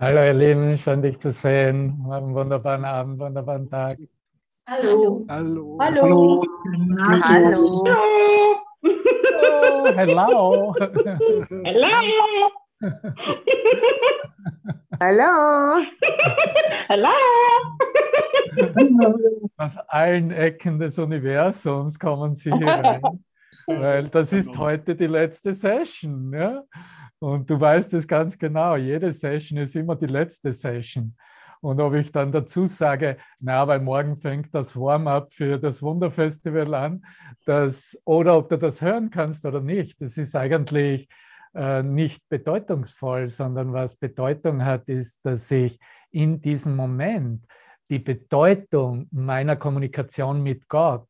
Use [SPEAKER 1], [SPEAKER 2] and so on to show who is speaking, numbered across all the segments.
[SPEAKER 1] Hallo ihr Lieben, schön dich zu sehen. Einen wunderbaren Abend, wunderbaren Tag.
[SPEAKER 2] Hallo.
[SPEAKER 3] Hallo.
[SPEAKER 2] Hallo.
[SPEAKER 4] Hallo.
[SPEAKER 1] Oh, hello.
[SPEAKER 2] Hallo.
[SPEAKER 4] Hallo.
[SPEAKER 2] Hallo.
[SPEAKER 1] Aus allen Ecken des Universums kommen Sie hier rein, weil das ist heute die letzte Session. Ja? Und du weißt es ganz genau, jede Session ist immer die letzte Session. Und ob ich dann dazu sage, na, weil morgen fängt das Warm-up für das Wunderfestival an, das, oder ob du das hören kannst oder nicht, das ist eigentlich äh, nicht bedeutungsvoll, sondern was Bedeutung hat, ist, dass ich in diesem Moment die Bedeutung meiner Kommunikation mit Gott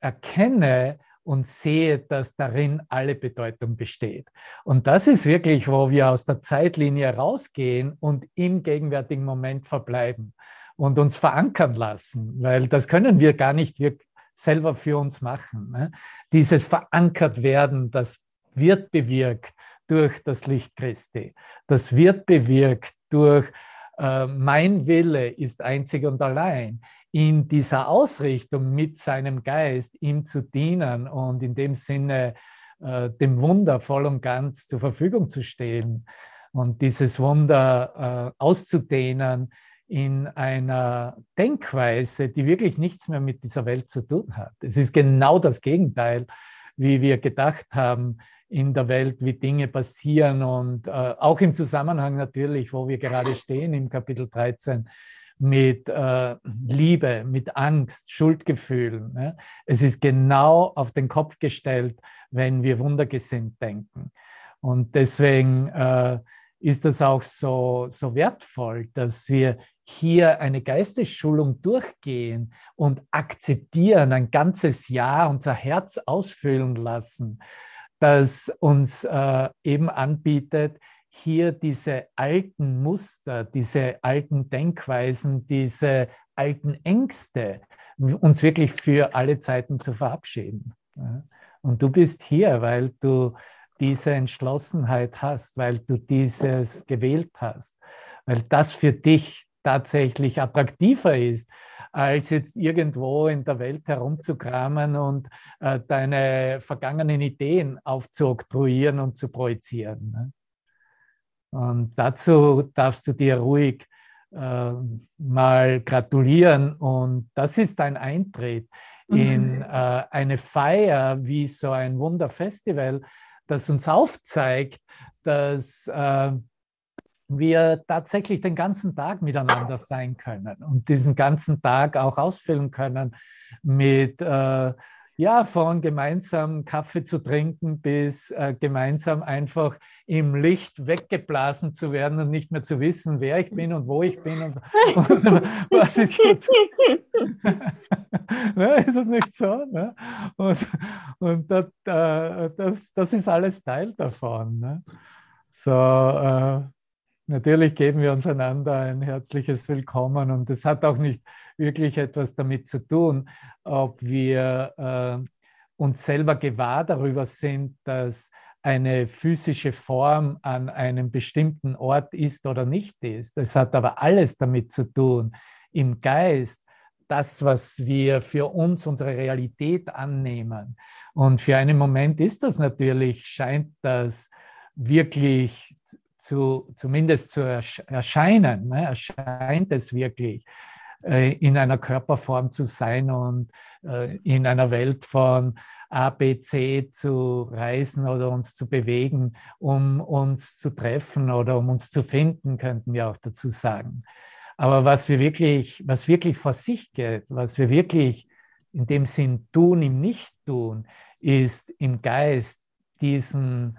[SPEAKER 1] erkenne und sehe, dass darin alle Bedeutung besteht. Und das ist wirklich, wo wir aus der Zeitlinie rausgehen und im gegenwärtigen Moment verbleiben und uns verankern lassen, weil das können wir gar nicht selber für uns machen. Ne? Dieses verankert werden, das wird bewirkt durch das Licht Christi. Das wird bewirkt durch äh, mein Wille ist einzig und allein in dieser Ausrichtung mit seinem Geist ihm zu dienen und in dem Sinne äh, dem Wunder voll und ganz zur Verfügung zu stehen und dieses Wunder äh, auszudehnen in einer Denkweise, die wirklich nichts mehr mit dieser Welt zu tun hat. Es ist genau das Gegenteil, wie wir gedacht haben in der Welt, wie Dinge passieren und äh, auch im Zusammenhang natürlich, wo wir gerade stehen im Kapitel 13 mit äh, Liebe, mit Angst, Schuldgefühlen. Ne? Es ist genau auf den Kopf gestellt, wenn wir wundergesinnt denken. Und deswegen äh, ist das auch so, so wertvoll, dass wir hier eine Geistesschulung durchgehen und akzeptieren, ein ganzes Jahr unser Herz ausfüllen lassen, das uns äh, eben anbietet, hier diese alten Muster, diese alten Denkweisen, diese alten Ängste uns wirklich für alle Zeiten zu verabschieden. Und du bist hier, weil du diese Entschlossenheit hast, weil du dieses gewählt hast, weil das für dich tatsächlich attraktiver ist, als jetzt irgendwo in der Welt herumzukramen und äh, deine vergangenen Ideen aufzuoktroyieren und zu projizieren. Ne? Und dazu darfst du dir ruhig äh, mal gratulieren. Und das ist dein Eintritt mhm. in äh, eine Feier wie so ein Wunderfestival, das uns aufzeigt, dass äh, wir tatsächlich den ganzen Tag miteinander sein können und diesen ganzen Tag auch ausfüllen können mit äh, ja, von gemeinsam Kaffee zu trinken bis äh, gemeinsam einfach im Licht weggeblasen zu werden und nicht mehr zu wissen, wer ich bin und wo ich bin und, und was ist jetzt. ne, ist es nicht so? Ne? Und, und das, äh, das, das, ist alles Teil davon. Ne? So, äh, Natürlich geben wir uns einander ein herzliches Willkommen und es hat auch nicht wirklich etwas damit zu tun, ob wir äh, uns selber gewahr darüber sind, dass eine physische Form an einem bestimmten Ort ist oder nicht ist. Es hat aber alles damit zu tun, im Geist, das, was wir für uns, unsere Realität annehmen. Und für einen Moment ist das natürlich, scheint das wirklich zu, zumindest zu erscheinen, ne, erscheint es wirklich in einer Körperform zu sein und äh, in einer Welt von A, B, C zu reisen oder uns zu bewegen, um uns zu treffen oder um uns zu finden, könnten wir auch dazu sagen. Aber was wir wirklich, was wirklich vor sich geht, was wir wirklich in dem Sinn tun, im Nicht-Tun, ist im Geist diesen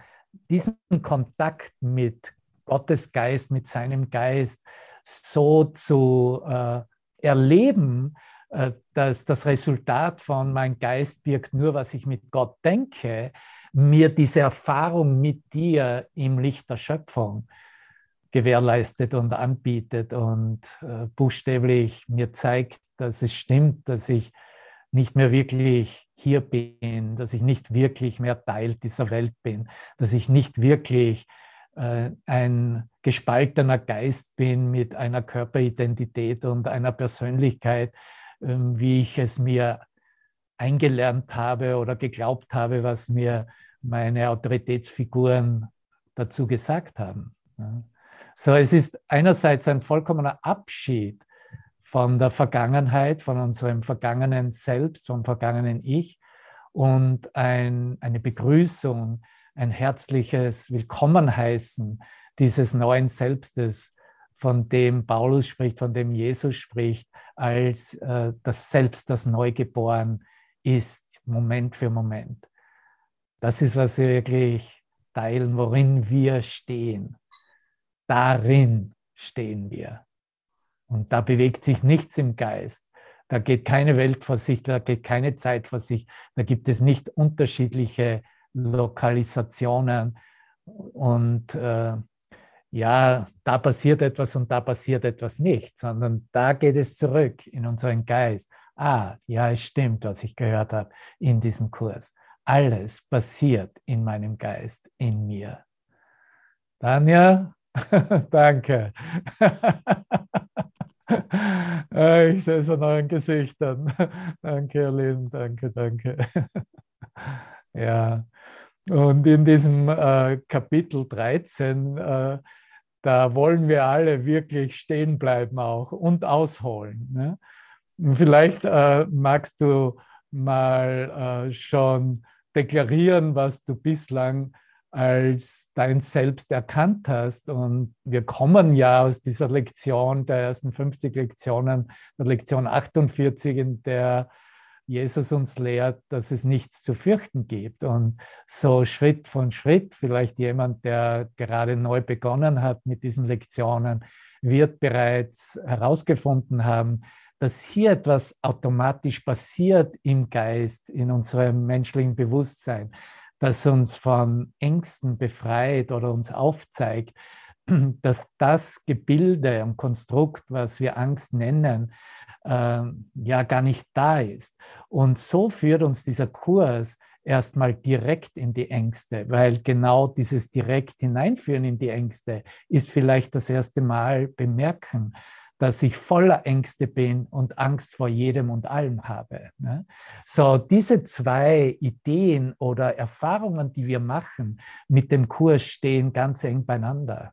[SPEAKER 1] diesen Kontakt mit Gottes Geist, mit seinem Geist so zu äh, erleben, äh, dass das Resultat von mein Geist wirkt nur, was ich mit Gott denke, mir diese Erfahrung mit dir im Licht der Schöpfung gewährleistet und anbietet und äh, buchstäblich mir zeigt, dass es stimmt, dass ich nicht mehr wirklich hier bin, dass ich nicht wirklich mehr Teil dieser Welt bin, dass ich nicht wirklich ein gespaltener Geist bin mit einer Körperidentität und einer Persönlichkeit, ähm, wie ich es mir eingelernt habe oder geglaubt habe, was mir meine Autoritätsfiguren dazu gesagt haben. So, es ist einerseits ein vollkommener Abschied von der Vergangenheit, von unserem vergangenen Selbst, vom vergangenen Ich und ein, eine Begrüßung, ein herzliches Willkommenheißen dieses neuen Selbstes, von dem Paulus spricht, von dem Jesus spricht, als äh, das Selbst, das neu geboren ist, Moment für Moment. Das ist, was wir wirklich teilen, worin wir stehen. Darin stehen wir. Und da bewegt sich nichts im Geist. Da geht keine Welt vor sich, da geht keine Zeit vor sich. Da gibt es nicht unterschiedliche Lokalisationen. Und äh, ja, da passiert etwas und da passiert etwas nicht, sondern da geht es zurück in unseren Geist. Ah, ja, es stimmt, was ich gehört habe in diesem Kurs. Alles passiert in meinem Geist, in mir. Tanja, danke. ich sehe es an euren Gesichtern. danke, ihr Lieben, danke, danke. ja, und in diesem äh, Kapitel 13, äh, da wollen wir alle wirklich stehen bleiben auch und ausholen. Ne? Vielleicht äh, magst du mal äh, schon deklarieren, was du bislang als dein Selbst erkannt hast. Und wir kommen ja aus dieser Lektion der ersten 50 Lektionen, der Lektion 48, in der Jesus uns lehrt, dass es nichts zu fürchten gibt. Und so Schritt von Schritt, vielleicht jemand, der gerade neu begonnen hat mit diesen Lektionen, wird bereits herausgefunden haben, dass hier etwas automatisch passiert im Geist, in unserem menschlichen Bewusstsein, das uns von Ängsten befreit oder uns aufzeigt, dass das Gebilde und Konstrukt, was wir Angst nennen, äh, ja gar nicht da ist. Und so führt uns dieser Kurs erstmal direkt in die Ängste, weil genau dieses direkt hineinführen in die Ängste ist vielleicht das erste Mal bemerken, dass ich voller Ängste bin und Angst vor jedem und allem habe. Ne? So, diese zwei Ideen oder Erfahrungen, die wir machen mit dem Kurs, stehen ganz eng beieinander.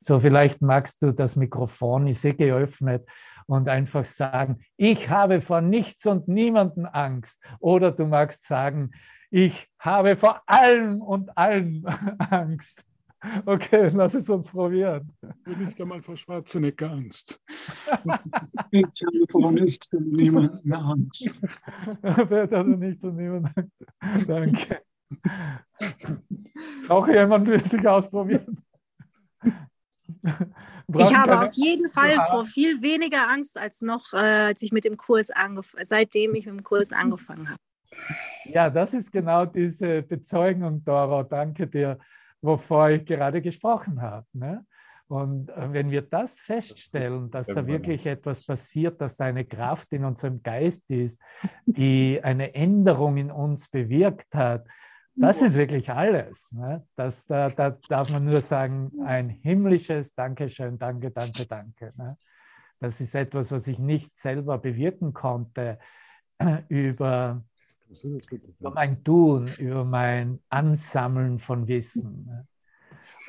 [SPEAKER 1] So, vielleicht magst du das Mikrofon, ich sehe geöffnet, und einfach sagen, ich habe vor nichts und niemanden Angst. Oder du magst sagen, ich habe vor allem und allen Angst. Okay, lass es uns probieren.
[SPEAKER 3] Ich habe nicht einmal vor Schwarzenegger Angst. ich habe vor nichts und niemandem Angst.
[SPEAKER 1] Wer hat also nichts und niemandem Angst? Danke. Auch jemand will sich ausprobieren.
[SPEAKER 5] Ich habe auf jeden Fall ja. vor viel weniger Angst als noch, äh, als ich mit dem Kurs angefangen, seitdem ich mit dem Kurs angefangen habe.
[SPEAKER 1] Ja, das ist genau diese Bezeugung, Dora. Danke dir wovor ich gerade gesprochen habe. Ne? Und äh, wenn wir das feststellen, dass da wirklich etwas passiert, dass da eine Kraft in unserem Geist ist, die eine Änderung in uns bewirkt hat, das ist wirklich alles. Ne? Das, da, da darf man nur sagen, ein himmlisches Dankeschön, danke, danke, danke. Ne? Das ist etwas, was ich nicht selber bewirken konnte über über mein Tun, über mein Ansammeln von Wissen.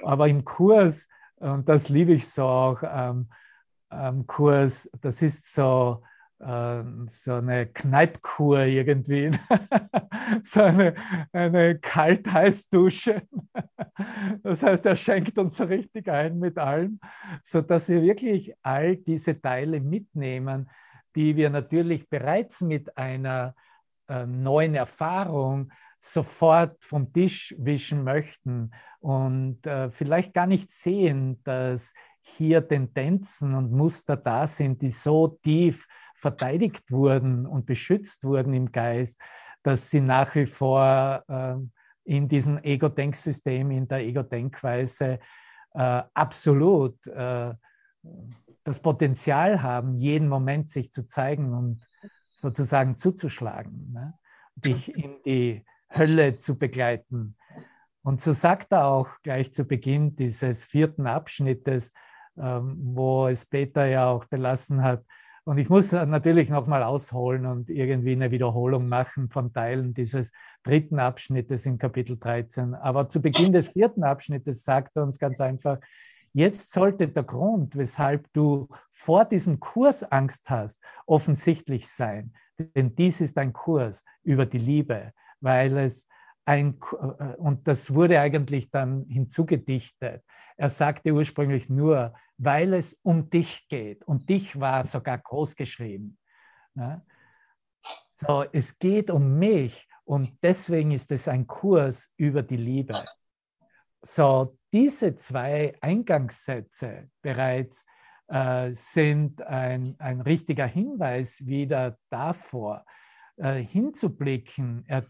[SPEAKER 1] Aber im Kurs, und das liebe ich so auch am ähm, Kurs, das ist so, so eine Kneipkur irgendwie, so eine, eine Kalt-Heiß-Dusche. Das heißt, er schenkt uns richtig ein mit allem, sodass wir wirklich all diese Teile mitnehmen, die wir natürlich bereits mit einer äh, neuen Erfahrung sofort vom Tisch wischen möchten und äh, vielleicht gar nicht sehen, dass hier Tendenzen und Muster da sind, die so tief verteidigt wurden und beschützt wurden im Geist, dass sie nach wie vor äh, in diesem Ego-Denksystem, in der Ego-Denkweise äh, absolut äh, das Potenzial haben, jeden Moment sich zu zeigen und sozusagen zuzuschlagen, ne? dich in die Hölle zu begleiten. Und so sagt er auch gleich zu Beginn dieses vierten Abschnittes, ähm, wo es Peter ja auch belassen hat. Und ich muss natürlich nochmal ausholen und irgendwie eine Wiederholung machen von Teilen dieses dritten Abschnittes in Kapitel 13. Aber zu Beginn des vierten Abschnittes sagt er uns ganz einfach, jetzt sollte der Grund, weshalb du vor diesem Kurs Angst hast, offensichtlich sein. Denn dies ist ein Kurs über die Liebe, weil es ein, äh, und das wurde eigentlich dann hinzugedichtet. Er sagte ursprünglich nur, weil es um dich geht. Und dich war sogar groß geschrieben. So, es geht um mich und deswegen ist es ein Kurs über die Liebe. So, diese zwei Eingangssätze bereits äh, sind ein, ein richtiger Hinweis wieder davor, äh, hinzublicken. Er,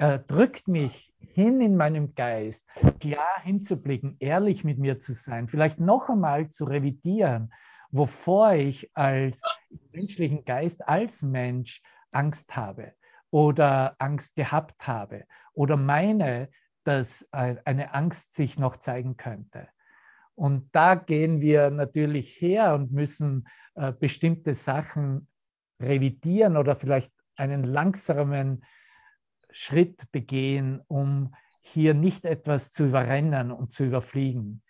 [SPEAKER 1] er drückt mich hin in meinem Geist, klar hinzublicken, ehrlich mit mir zu sein, vielleicht noch einmal zu revidieren, wovor ich als menschlichen Geist, als Mensch Angst habe oder Angst gehabt habe oder meine, dass eine Angst sich noch zeigen könnte. Und da gehen wir natürlich her und müssen äh, bestimmte Sachen revidieren oder vielleicht einen langsamen Schritt begehen, um hier nicht etwas zu überrennen und zu überfliegen,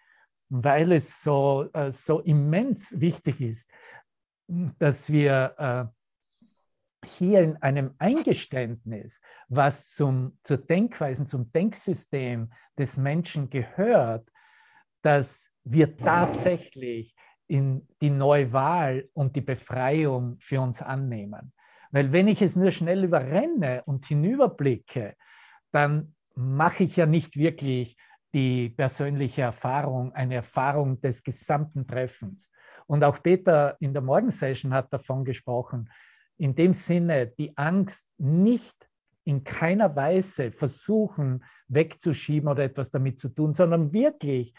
[SPEAKER 1] weil es so, äh, so immens wichtig ist, dass wir äh, hier in einem Eingeständnis, was zum, zur Denkweise, zum Denksystem des Menschen gehört, dass wir tatsächlich in die Neuwahl und die Befreiung für uns annehmen. Weil wenn ich es nur schnell überrenne und hinüberblicke, dann mache ich ja nicht wirklich die persönliche Erfahrung, eine Erfahrung des gesamten Treffens. Und auch Peter in der Morgensession hat davon gesprochen, in dem Sinne, die Angst nicht in keiner Weise versuchen wegzuschieben oder etwas damit zu tun, sondern wirklich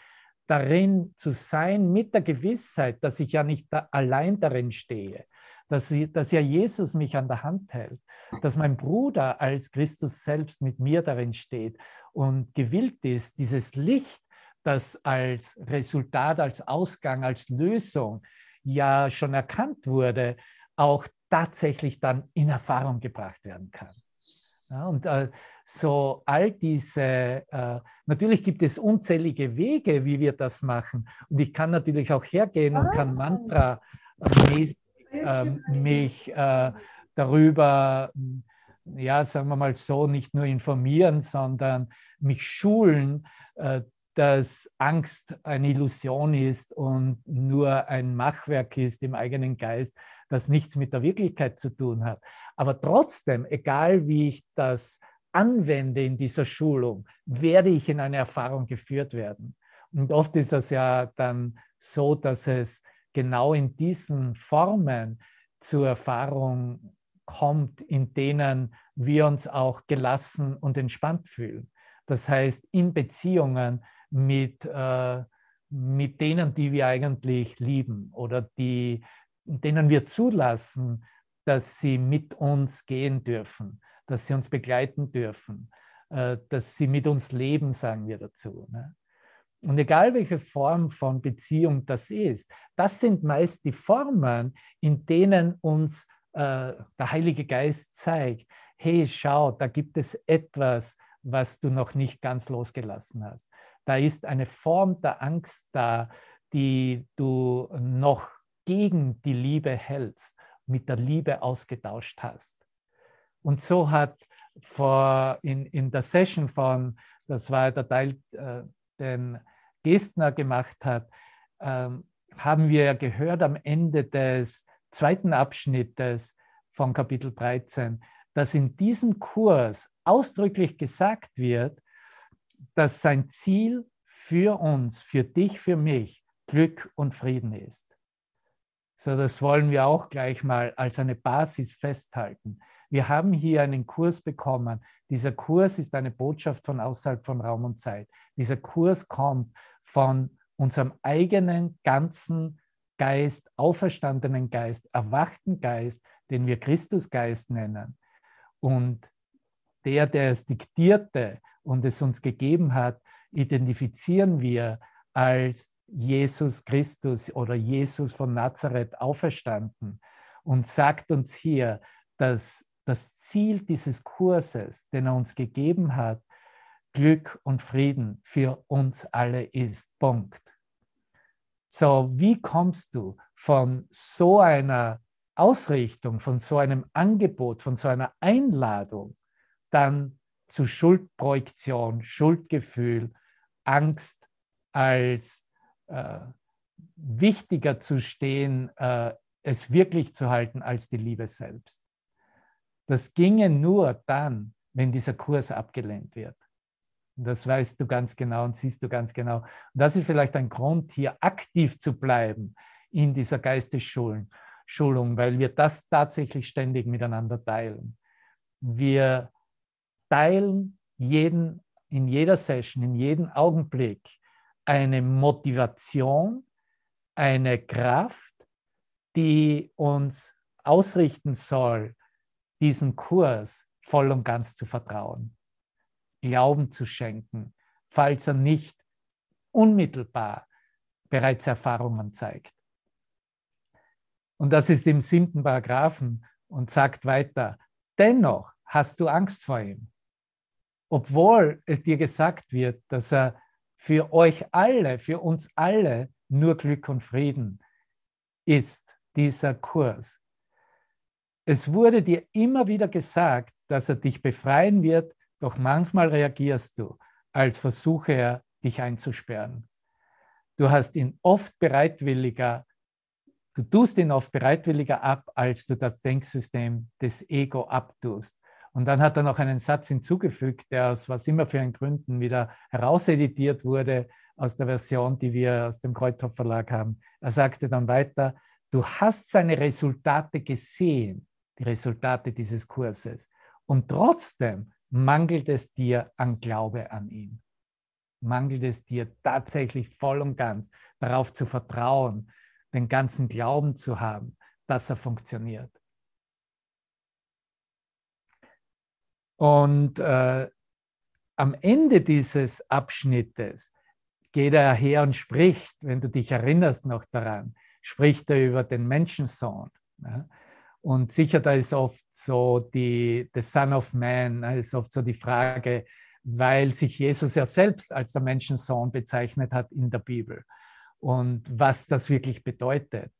[SPEAKER 1] darin zu sein mit der Gewissheit, dass ich ja nicht da allein darin stehe, dass, ich, dass ja Jesus mich an der Hand hält, dass mein Bruder als Christus selbst mit mir darin steht und gewillt ist, dieses Licht, das als Resultat, als Ausgang, als Lösung ja schon erkannt wurde, auch tatsächlich dann in Erfahrung gebracht werden kann. Ja, und äh, so all diese, äh, natürlich gibt es unzählige Wege, wie wir das machen. Und ich kann natürlich auch hergehen und kann Mantra äh, ähm, mich äh, darüber, ja, sagen wir mal so, nicht nur informieren, sondern mich schulen, äh, dass Angst eine Illusion ist und nur ein Machwerk ist im eigenen Geist, das nichts mit der Wirklichkeit zu tun hat. Aber trotzdem, egal wie ich das anwende in dieser Schulung, werde ich in eine Erfahrung geführt werden. Und oft ist es ja dann so, dass es genau in diesen Formen zur Erfahrung kommt, in denen wir uns auch gelassen und entspannt fühlen. Das heißt, in Beziehungen mit, äh, mit denen, die wir eigentlich lieben oder die, denen wir zulassen, dass sie mit uns gehen dürfen, dass sie uns begleiten dürfen, äh, dass sie mit uns leben, sagen wir dazu. Ne? Und egal welche Form von Beziehung das ist, das sind meist die Formen, in denen uns äh, der Heilige Geist zeigt, hey, schau, da gibt es etwas, was du noch nicht ganz losgelassen hast. Da ist eine Form der Angst da, die du noch gegen die Liebe hältst mit der Liebe ausgetauscht hast. Und so hat vor, in, in der Session von, das war der Teil, äh, den Gestner gemacht hat, ähm, haben wir gehört am Ende des zweiten Abschnittes von Kapitel 13, dass in diesem Kurs ausdrücklich gesagt wird, dass sein Ziel für uns, für dich, für mich Glück und Frieden ist. So, das wollen wir auch gleich mal als eine Basis festhalten. Wir haben hier einen Kurs bekommen. Dieser Kurs ist eine Botschaft von außerhalb von Raum und Zeit. Dieser Kurs kommt von unserem eigenen ganzen Geist, auferstandenen Geist, erwachten Geist, den wir Christusgeist nennen. Und der, der es diktierte und es uns gegeben hat, identifizieren wir als Jesus Christus oder Jesus von Nazareth auferstanden und sagt uns hier, dass das Ziel dieses Kurses, den er uns gegeben hat, Glück und Frieden für uns alle ist. Punkt. So, wie kommst du von so einer Ausrichtung, von so einem Angebot, von so einer Einladung dann zu Schuldprojektion, Schuldgefühl, Angst als äh, wichtiger zu stehen, äh, es wirklich zu halten als die Liebe selbst. Das ginge nur dann, wenn dieser Kurs abgelehnt wird. Das weißt du ganz genau und siehst du ganz genau. Und das ist vielleicht ein Grund, hier aktiv zu bleiben in dieser Geistesschulung, weil wir das tatsächlich ständig miteinander teilen. Wir teilen jeden, in jeder Session, in jedem Augenblick eine Motivation, eine Kraft, die uns ausrichten soll, diesen Kurs voll und ganz zu vertrauen. Glauben zu schenken, falls er nicht unmittelbar bereits Erfahrungen zeigt. Und das ist im siebten Paragraphen und sagt weiter, dennoch hast du Angst vor ihm. Obwohl es dir gesagt wird, dass er für euch alle, für uns alle nur Glück und Frieden ist, dieser Kurs. Es wurde dir immer wieder gesagt, dass er dich befreien wird doch manchmal reagierst du, als versuche er, dich einzusperren. Du hast ihn oft bereitwilliger, du tust ihn oft bereitwilliger ab, als du das Denksystem des Ego abtust. Und dann hat er noch einen Satz hinzugefügt, der aus was immer für einen Gründen wieder herauseditiert wurde aus der Version, die wir aus dem Kreuthoff Verlag haben. Er sagte dann weiter, du hast seine Resultate gesehen, die Resultate dieses Kurses. Und trotzdem mangelt es dir an Glaube an ihn? Mangelt es dir tatsächlich voll und ganz darauf zu vertrauen, den ganzen Glauben zu haben, dass er funktioniert? Und äh, am Ende dieses Abschnittes geht er her und spricht, wenn du dich erinnerst noch daran, spricht er über den Menschensohn. Ja? Und sicher, da ist oft so die, the Son of Man, ist oft so die Frage, weil sich Jesus ja selbst als der Menschensohn bezeichnet hat in der Bibel und was das wirklich bedeutet.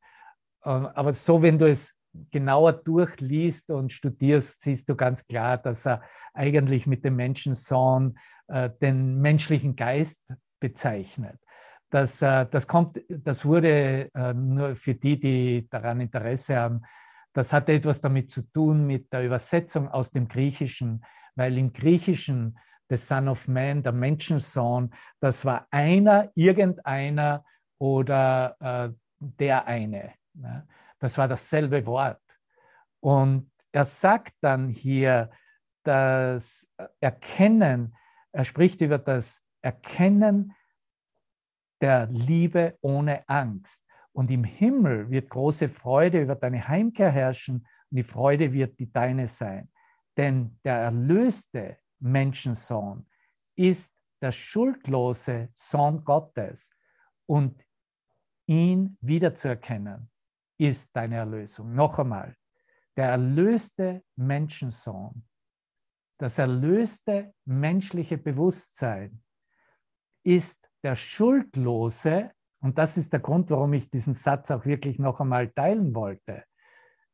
[SPEAKER 1] Ähm, aber so, wenn du es genauer durchliest und studierst, siehst du ganz klar, dass er eigentlich mit dem Menschensohn äh, den menschlichen Geist bezeichnet. Das, äh, das, kommt, das wurde äh, nur für die, die daran Interesse haben, das hat etwas damit zu tun mit der Übersetzung aus dem Griechischen, weil im Griechischen der Son of Man, der Menschensohn, das war einer, irgendeiner oder äh, der eine. Ne? Das war dasselbe Wort. Und er sagt dann hier, das Erkennen, er spricht über das Erkennen der Liebe ohne Angst. Und im Himmel wird große Freude über deine Heimkehr herrschen und die Freude wird die deine sein. Denn der erlöste Menschensohn ist der schuldlose Sohn Gottes und ihn wiederzuerkennen ist deine Erlösung. Noch einmal, der erlöste Menschensohn, das erlöste menschliche Bewusstsein ist der schuldlose und das ist der Grund, warum ich diesen Satz auch wirklich noch einmal teilen wollte.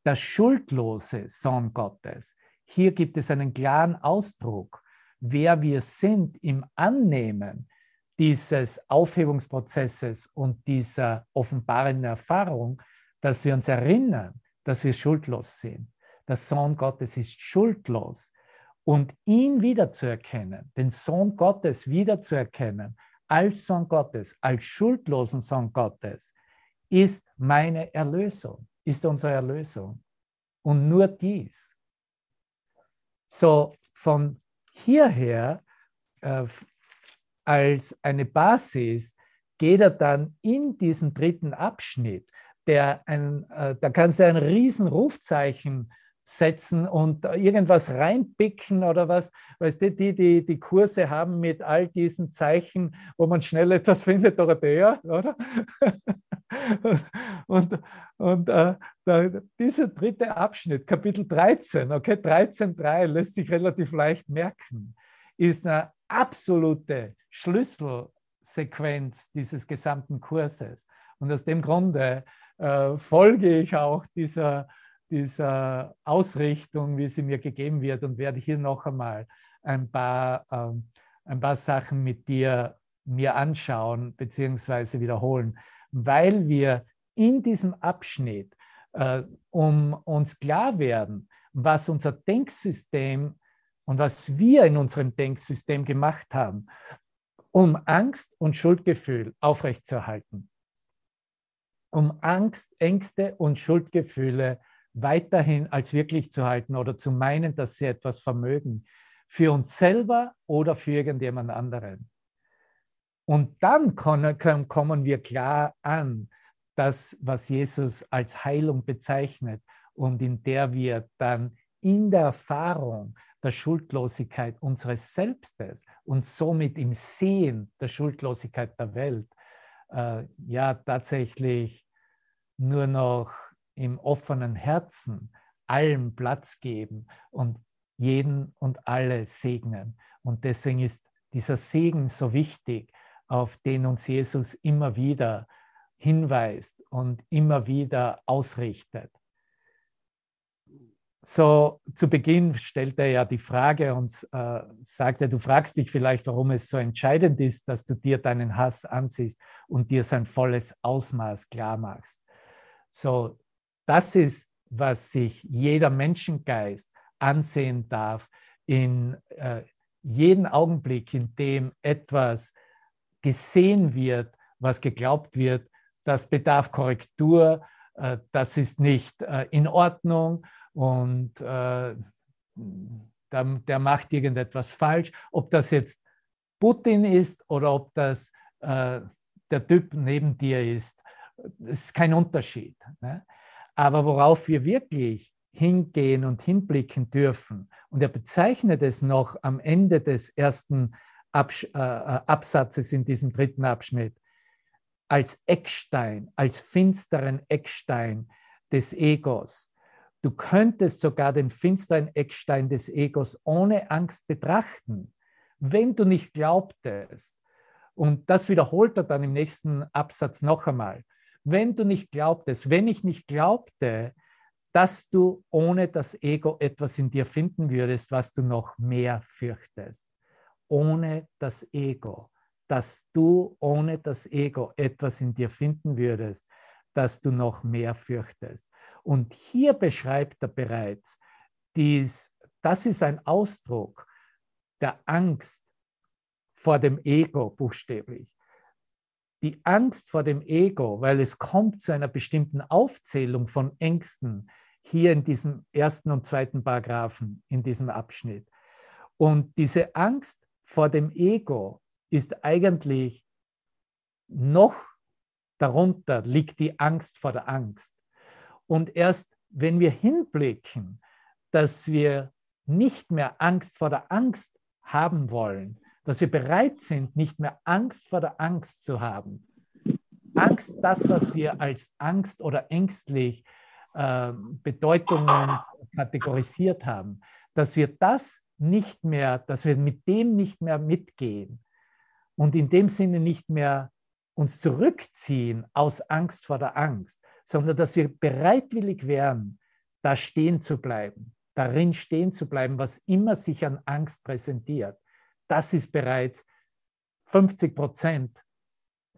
[SPEAKER 1] Der schuldlose Sohn Gottes. Hier gibt es einen klaren Ausdruck, wer wir sind im Annehmen dieses Aufhebungsprozesses und dieser offenbarenden Erfahrung, dass wir uns erinnern, dass wir schuldlos sind. Der Sohn Gottes ist schuldlos. Und ihn wiederzuerkennen, den Sohn Gottes wiederzuerkennen, als Sohn Gottes, als schuldlosen Sohn Gottes, ist meine Erlösung, ist unsere Erlösung. Und nur dies. So von hierher äh, als eine Basis geht er dann in diesen dritten Abschnitt, der ein, äh, da kannst du ein Riesenrufzeichen setzen und irgendwas reinpicken oder was. Weißt du, die, die die Kurse haben mit all diesen Zeichen, wo man schnell etwas findet, Dorothea, oder? und und äh, da, dieser dritte Abschnitt, Kapitel 13, okay, 13.3 lässt sich relativ leicht merken, ist eine absolute Schlüsselsequenz dieses gesamten Kurses. Und aus dem Grunde äh, folge ich auch dieser, dieser Ausrichtung, wie sie mir gegeben wird und werde hier noch einmal ein paar, ähm, ein paar Sachen mit dir mir anschauen bzw. wiederholen, weil wir in diesem Abschnitt äh, um uns klar werden, was unser Denksystem und was wir in unserem Denksystem gemacht haben, um Angst und Schuldgefühl aufrechtzuerhalten um Angst, Ängste und Schuldgefühle weiterhin als wirklich zu halten oder zu meinen, dass sie etwas vermögen, für uns selber oder für irgendjemand anderen. Und dann kommen wir klar an, das, was Jesus als Heilung bezeichnet und in der wir dann in der Erfahrung der Schuldlosigkeit unseres Selbstes und somit im Sehen der Schuldlosigkeit der Welt äh, ja tatsächlich nur noch im offenen Herzen allem Platz geben und jeden und alle segnen. Und deswegen ist dieser Segen so wichtig, auf den uns Jesus immer wieder hinweist und immer wieder ausrichtet. So zu Beginn stellt er ja die Frage und äh, sagt du fragst dich vielleicht, warum es so entscheidend ist, dass du dir deinen Hass anziehst und dir sein volles Ausmaß klar machst. So, das ist, was sich jeder Menschengeist ansehen darf in äh, jeden Augenblick, in dem etwas gesehen wird, was geglaubt wird, das bedarf Korrektur, äh, das ist nicht äh, in Ordnung und äh, der, der, macht irgendetwas falsch. Ob das jetzt Putin ist oder ob das äh, der Typ neben dir ist, ist kein Unterschied. Ne? Aber worauf wir wirklich hingehen und hinblicken dürfen, und er bezeichnet es noch am Ende des ersten Abs äh, äh Absatzes in diesem dritten Abschnitt, als Eckstein, als finsteren Eckstein des Egos, Du könntest sogar den finsteren Eckstein des Egos ohne Angst betrachten, wenn du nicht glaubtest. Und das wiederholt er dann im nächsten Absatz noch einmal. Wenn du nicht glaubtest, wenn ich nicht glaubte, dass du ohne das Ego etwas in dir finden würdest, was du noch mehr fürchtest. Ohne das Ego, dass du ohne das Ego etwas in dir finden würdest, das du noch mehr fürchtest. Und hier beschreibt er bereits, dies, das ist ein Ausdruck der Angst vor dem Ego buchstäblich. Die Angst vor dem Ego, weil es kommt zu einer bestimmten Aufzählung von Ängsten hier in diesem ersten und zweiten Paragraphen, in diesem Abschnitt. Und diese Angst vor dem Ego ist eigentlich noch darunter liegt die Angst vor der Angst. Und erst wenn wir hinblicken, dass wir nicht mehr Angst vor der Angst haben wollen, dass wir bereit sind, nicht mehr Angst vor der Angst zu haben. Angst, das, was wir als Angst oder ängstlich äh, Bedeutungen kategorisiert haben, dass wir das nicht mehr, dass wir mit dem nicht mehr mitgehen und in dem Sinne nicht mehr uns zurückziehen aus Angst vor der Angst, sondern dass wir bereitwillig wären, da stehen zu bleiben, darin stehen zu bleiben, was immer sich an Angst präsentiert. Das ist bereits 50 Prozent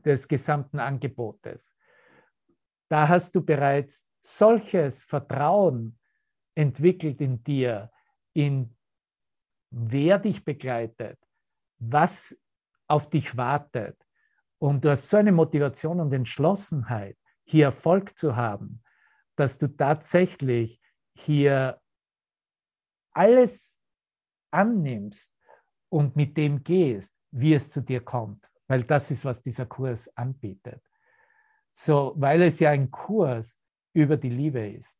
[SPEAKER 1] des gesamten Angebotes. Da hast du bereits solches Vertrauen entwickelt in dir, in wer dich begleitet, was auf dich wartet. Und du hast so eine Motivation und Entschlossenheit, hier Erfolg zu haben, dass du tatsächlich hier alles annimmst und mit dem gehst, wie es zu dir kommt, weil das ist, was dieser Kurs anbietet. So, weil es ja ein Kurs über die Liebe ist.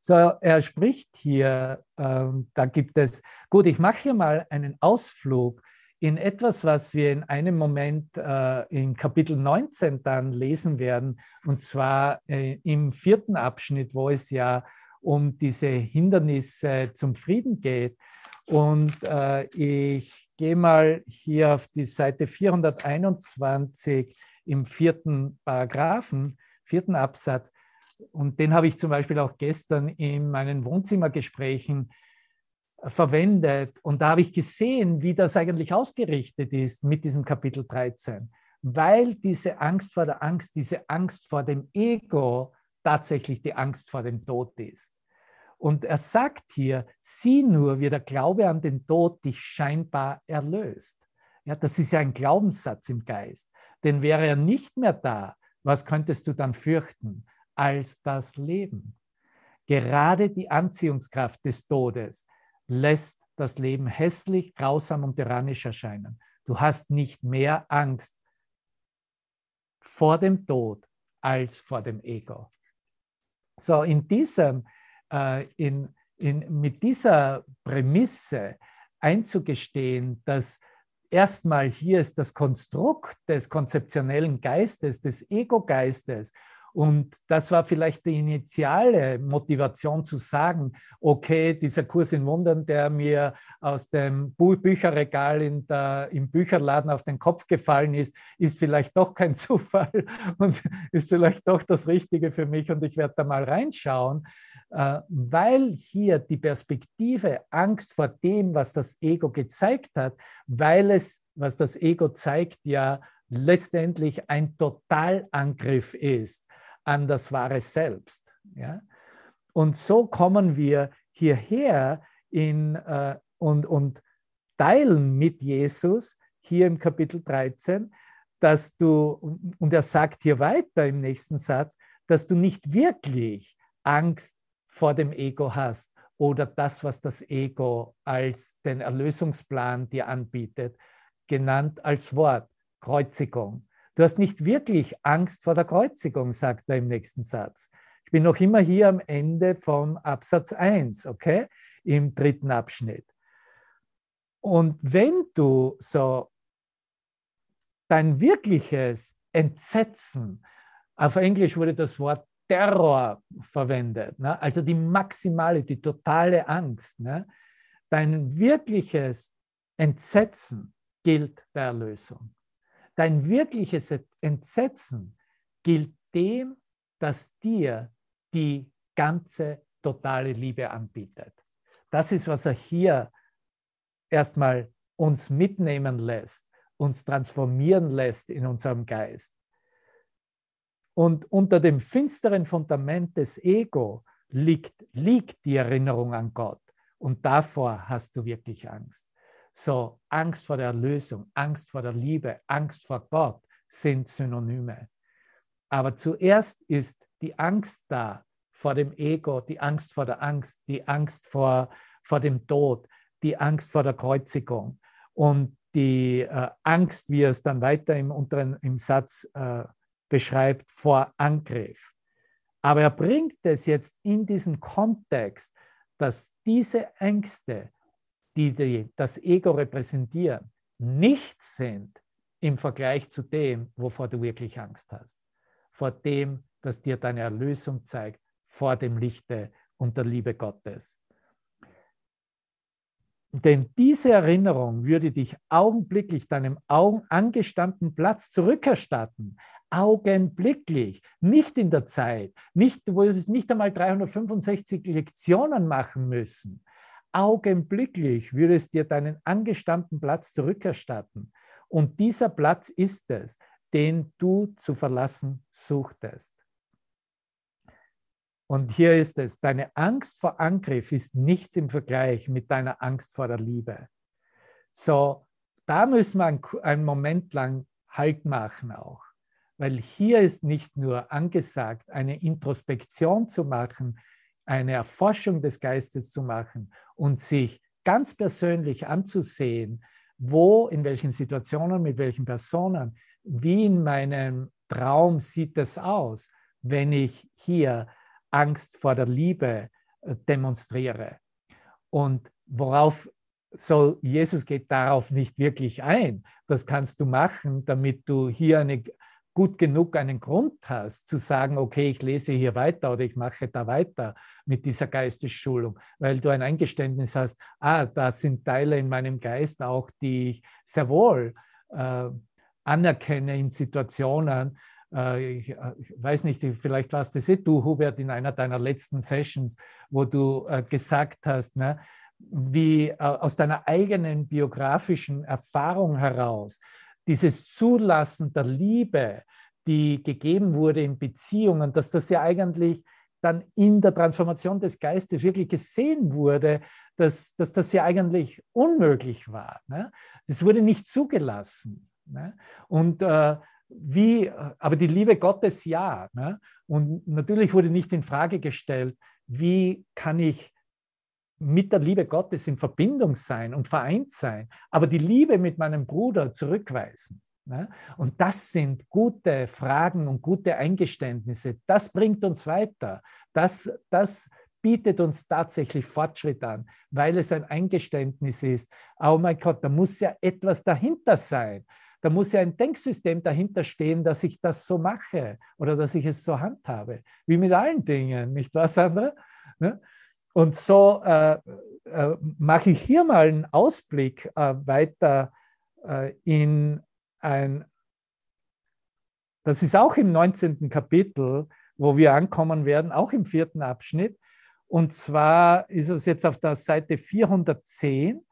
[SPEAKER 1] So, er spricht hier, ähm, da gibt es, gut, ich mache hier mal einen Ausflug in etwas, was wir in einem Moment äh, in Kapitel 19 dann lesen werden, und zwar äh, im vierten Abschnitt, wo es ja um diese Hindernisse zum Frieden geht. Und äh, ich gehe mal hier auf die Seite 421 im vierten Paragraphen, vierten Absatz. Und den habe ich zum Beispiel auch gestern in meinen Wohnzimmergesprächen verwendet. Und da habe ich gesehen, wie das eigentlich ausgerichtet ist mit diesem Kapitel 13. Weil diese Angst vor der Angst, diese Angst vor dem Ego tatsächlich die Angst vor dem Tod ist. Und er sagt hier, sieh nur, wie der Glaube an den Tod dich scheinbar erlöst. Ja, das ist ja ein Glaubenssatz im Geist. Denn wäre er nicht mehr da, was könntest du dann fürchten als das Leben? Gerade die Anziehungskraft des Todes lässt das Leben hässlich, grausam und tyrannisch erscheinen. Du hast nicht mehr Angst vor dem Tod als vor dem Ego. So, in diesem, äh, in, in, mit dieser Prämisse einzugestehen, dass erstmal hier ist das Konstrukt des konzeptionellen Geistes, des Ego-Geistes. Und das war vielleicht die initiale Motivation zu sagen, okay, dieser Kurs in Wundern, der mir aus dem Bücherregal in der, im Bücherladen auf den Kopf gefallen ist, ist vielleicht doch kein Zufall und ist vielleicht doch das Richtige für mich und ich werde da mal reinschauen, weil hier die Perspektive Angst vor dem, was das Ego gezeigt hat, weil es, was das Ego zeigt, ja letztendlich ein Totalangriff ist an das wahre Selbst. Ja? Und so kommen wir hierher in, äh, und, und teilen mit Jesus hier im Kapitel 13, dass du, und er sagt hier weiter im nächsten Satz, dass du nicht wirklich Angst vor dem Ego hast oder das, was das Ego als den Erlösungsplan dir anbietet, genannt als Wort Kreuzigung. Du hast nicht wirklich Angst vor der Kreuzigung, sagt er im nächsten Satz. Ich bin noch immer hier am Ende vom Absatz 1, okay, im dritten Abschnitt. Und wenn du so dein wirkliches Entsetzen, auf Englisch wurde das Wort Terror verwendet, ne? also die maximale, die totale Angst, ne? dein wirkliches Entsetzen gilt der Erlösung. Dein wirkliches Entsetzen gilt dem, das dir die ganze totale Liebe anbietet. Das ist, was er hier erstmal uns mitnehmen lässt, uns transformieren lässt in unserem Geist. Und unter dem finsteren Fundament des Ego liegt, liegt die Erinnerung an Gott. Und davor hast du wirklich Angst. So Angst vor der Erlösung, Angst vor der Liebe, Angst vor Gott sind Synonyme. Aber zuerst ist die Angst da vor dem Ego, die Angst vor der Angst, die Angst vor, vor dem Tod, die Angst vor der Kreuzigung und die äh, Angst, wie es dann weiter im unteren im Satz äh, beschreibt, vor Angriff. Aber er bringt es jetzt in diesen Kontext, dass diese Ängste die, die das Ego repräsentieren, nichts sind im Vergleich zu dem, wovor du wirklich Angst hast. Vor dem, das dir deine Erlösung zeigt, vor dem Lichte und der Liebe Gottes. Denn diese Erinnerung würde dich augenblicklich deinem angestammten Platz zurückerstatten. Augenblicklich, nicht in der Zeit, nicht, wo es nicht einmal 365 Lektionen machen müssen, augenblicklich würde es dir deinen angestammten Platz zurückerstatten. Und dieser Platz ist es, den du zu verlassen suchtest. Und hier ist es, deine Angst vor Angriff ist nichts im Vergleich mit deiner Angst vor der Liebe. So, da müssen wir einen Moment lang Halt machen auch. Weil hier ist nicht nur angesagt, eine Introspektion zu machen, eine Erforschung des Geistes zu machen und sich ganz persönlich anzusehen, wo, in welchen Situationen, mit welchen Personen, wie in meinem Traum sieht es aus, wenn ich hier Angst vor der Liebe äh, demonstriere. Und worauf so Jesus geht darauf nicht wirklich ein. Das kannst du machen, damit du hier eine, gut genug einen Grund hast, zu sagen, okay, ich lese hier weiter oder ich mache da weiter mit dieser Geistesschulung, weil du ein Eingeständnis hast, ah, da sind Teile in meinem Geist auch, die ich sehr wohl äh, anerkenne in Situationen. Äh, ich, äh, ich, weiß nicht, vielleicht warst das eh du, Hubert, in einer deiner letzten Sessions, wo du äh, gesagt hast, ne, wie äh, aus deiner eigenen biografischen Erfahrung heraus dieses Zulassen der Liebe, die gegeben wurde in Beziehungen, dass das ja eigentlich dann in der Transformation des Geistes wirklich gesehen wurde, dass, dass das ja eigentlich unmöglich war. Ne? Das wurde nicht zugelassen. Ne? Und äh, wie, aber die Liebe Gottes ja. Ne? Und natürlich wurde nicht in Frage gestellt, wie kann ich mit der Liebe Gottes in Verbindung sein und vereint sein, aber die Liebe mit meinem Bruder zurückweisen. Ne? Und das sind gute Fragen und gute Eingeständnisse. Das bringt uns weiter. Das, das bietet uns tatsächlich Fortschritt an, weil es ein Eingeständnis ist. Oh mein Gott, da muss ja etwas dahinter sein. Da muss ja ein Denksystem dahinter stehen, dass ich das so mache oder dass ich es so handhabe. Wie mit allen Dingen, nicht wahr, Sandra? Und so äh, äh, mache ich hier mal einen Ausblick äh, weiter äh, in ein, das ist auch im 19. Kapitel, wo wir ankommen werden, auch im vierten Abschnitt. Und zwar ist es jetzt auf der Seite 410,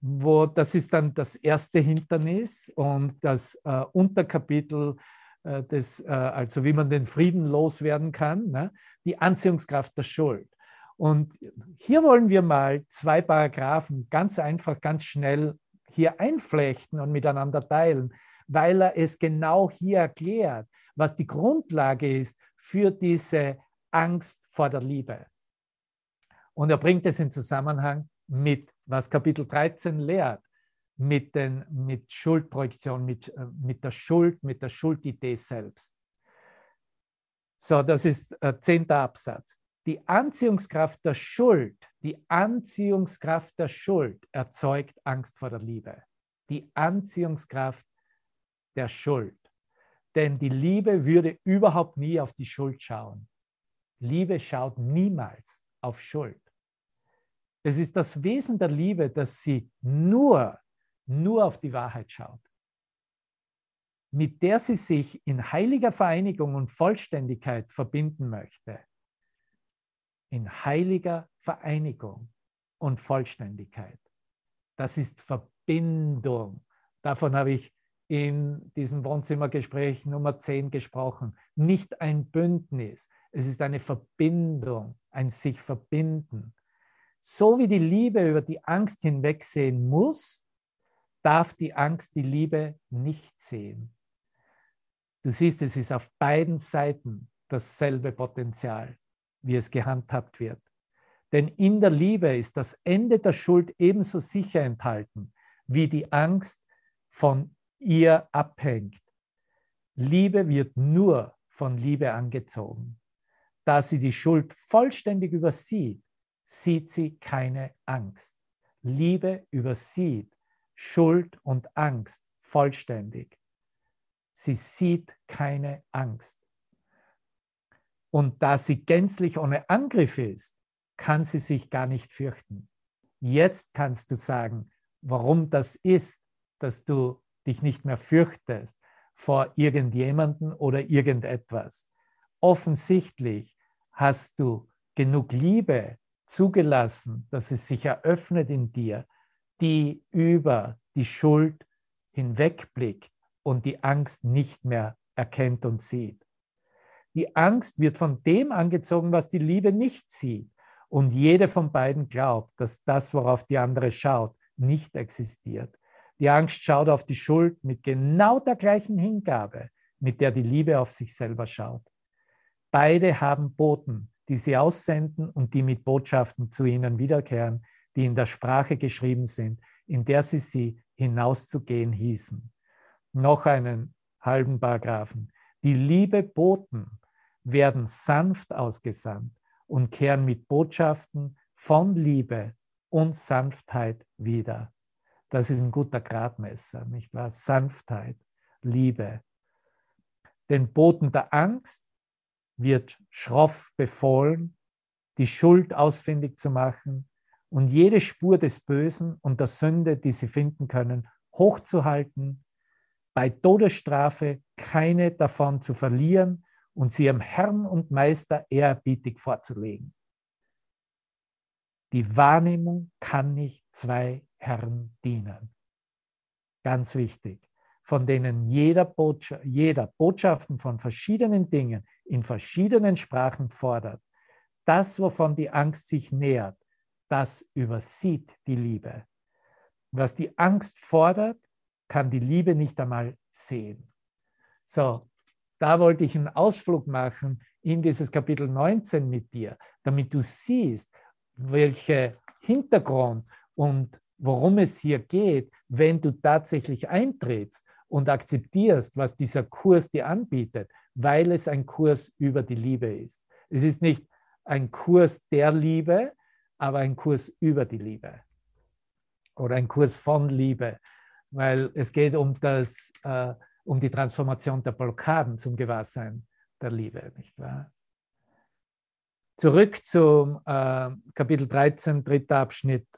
[SPEAKER 1] wo das ist dann das erste Hindernis und das äh, Unterkapitel äh, des, also wie man den Frieden loswerden kann, ne? die Anziehungskraft der Schuld. Und hier wollen wir mal zwei Paragraphen ganz einfach, ganz schnell hier einflechten und miteinander teilen, weil er es genau hier erklärt, was die Grundlage ist für diese Angst vor der Liebe. Und er bringt es in Zusammenhang mit, was Kapitel 13 lehrt, mit, den, mit Schuldprojektion, mit, äh, mit der Schuld, mit der Schuldidee selbst. So, das ist äh, zehnter Absatz. Die Anziehungskraft der Schuld, die Anziehungskraft der Schuld erzeugt Angst vor der Liebe. Die Anziehungskraft der Schuld. Denn die Liebe würde überhaupt nie auf die Schuld schauen. Liebe schaut niemals auf Schuld. Es ist das Wesen der Liebe, dass sie nur, nur auf die Wahrheit schaut, mit der sie sich in heiliger Vereinigung und Vollständigkeit verbinden möchte in heiliger Vereinigung und Vollständigkeit. Das ist Verbindung. Davon habe ich in diesem Wohnzimmergespräch Nummer 10 gesprochen. Nicht ein Bündnis, es ist eine Verbindung, ein sich verbinden. So wie die Liebe über die Angst hinwegsehen muss, darf die Angst die Liebe nicht sehen. Du siehst, es ist auf beiden Seiten dasselbe Potenzial wie es gehandhabt wird. Denn in der Liebe ist das Ende der Schuld ebenso sicher enthalten, wie die Angst von ihr abhängt. Liebe wird nur von Liebe angezogen. Da sie die Schuld vollständig übersieht, sieht sie keine Angst. Liebe übersieht Schuld und Angst vollständig. Sie sieht keine Angst. Und da sie gänzlich ohne Angriff ist, kann sie sich gar nicht fürchten. Jetzt kannst du sagen, warum das ist, dass du dich nicht mehr fürchtest vor irgendjemanden oder irgendetwas. Offensichtlich hast du genug Liebe zugelassen, dass es sich eröffnet in dir, die über die Schuld hinwegblickt und die Angst nicht mehr erkennt und sieht. Die Angst wird von dem angezogen, was die Liebe nicht sieht. Und jede von beiden glaubt, dass das, worauf die andere schaut, nicht existiert. Die Angst schaut auf die Schuld mit genau der gleichen Hingabe, mit der die Liebe auf sich selber schaut. Beide haben Boten, die sie aussenden und die mit Botschaften zu ihnen wiederkehren, die in der Sprache geschrieben sind, in der sie sie hinauszugehen hießen. Noch einen halben Paragraphen. Die Liebe Boten werden sanft ausgesandt und kehren mit Botschaften von Liebe und Sanftheit wieder. Das ist ein guter Gradmesser, nicht wahr? Sanftheit, Liebe. Den Boten der Angst wird schroff befohlen, die Schuld ausfindig zu machen und jede Spur des Bösen und der Sünde, die sie finden können, hochzuhalten, bei Todesstrafe keine davon zu verlieren und sie ihrem Herrn und Meister ehrerbietig vorzulegen. Die Wahrnehmung kann nicht zwei Herren dienen. Ganz wichtig, von denen jeder, Botschaft, jeder Botschaften von verschiedenen Dingen in verschiedenen Sprachen fordert. Das, wovon die Angst sich nähert, das übersieht die Liebe. Was die Angst fordert, kann die Liebe nicht einmal sehen. So, da wollte ich einen Ausflug machen in dieses Kapitel 19 mit dir, damit du siehst, welche Hintergrund und worum es hier geht, wenn du tatsächlich eintrittst und akzeptierst, was dieser Kurs dir anbietet, weil es ein Kurs über die Liebe ist. Es ist nicht ein Kurs der Liebe, aber ein Kurs über die Liebe oder ein Kurs von Liebe, weil es geht um, das, äh, um die Transformation der Blockaden zum Gewahrsein der Liebe, nicht wahr? Zurück zum äh, Kapitel 13, dritter Abschnitt,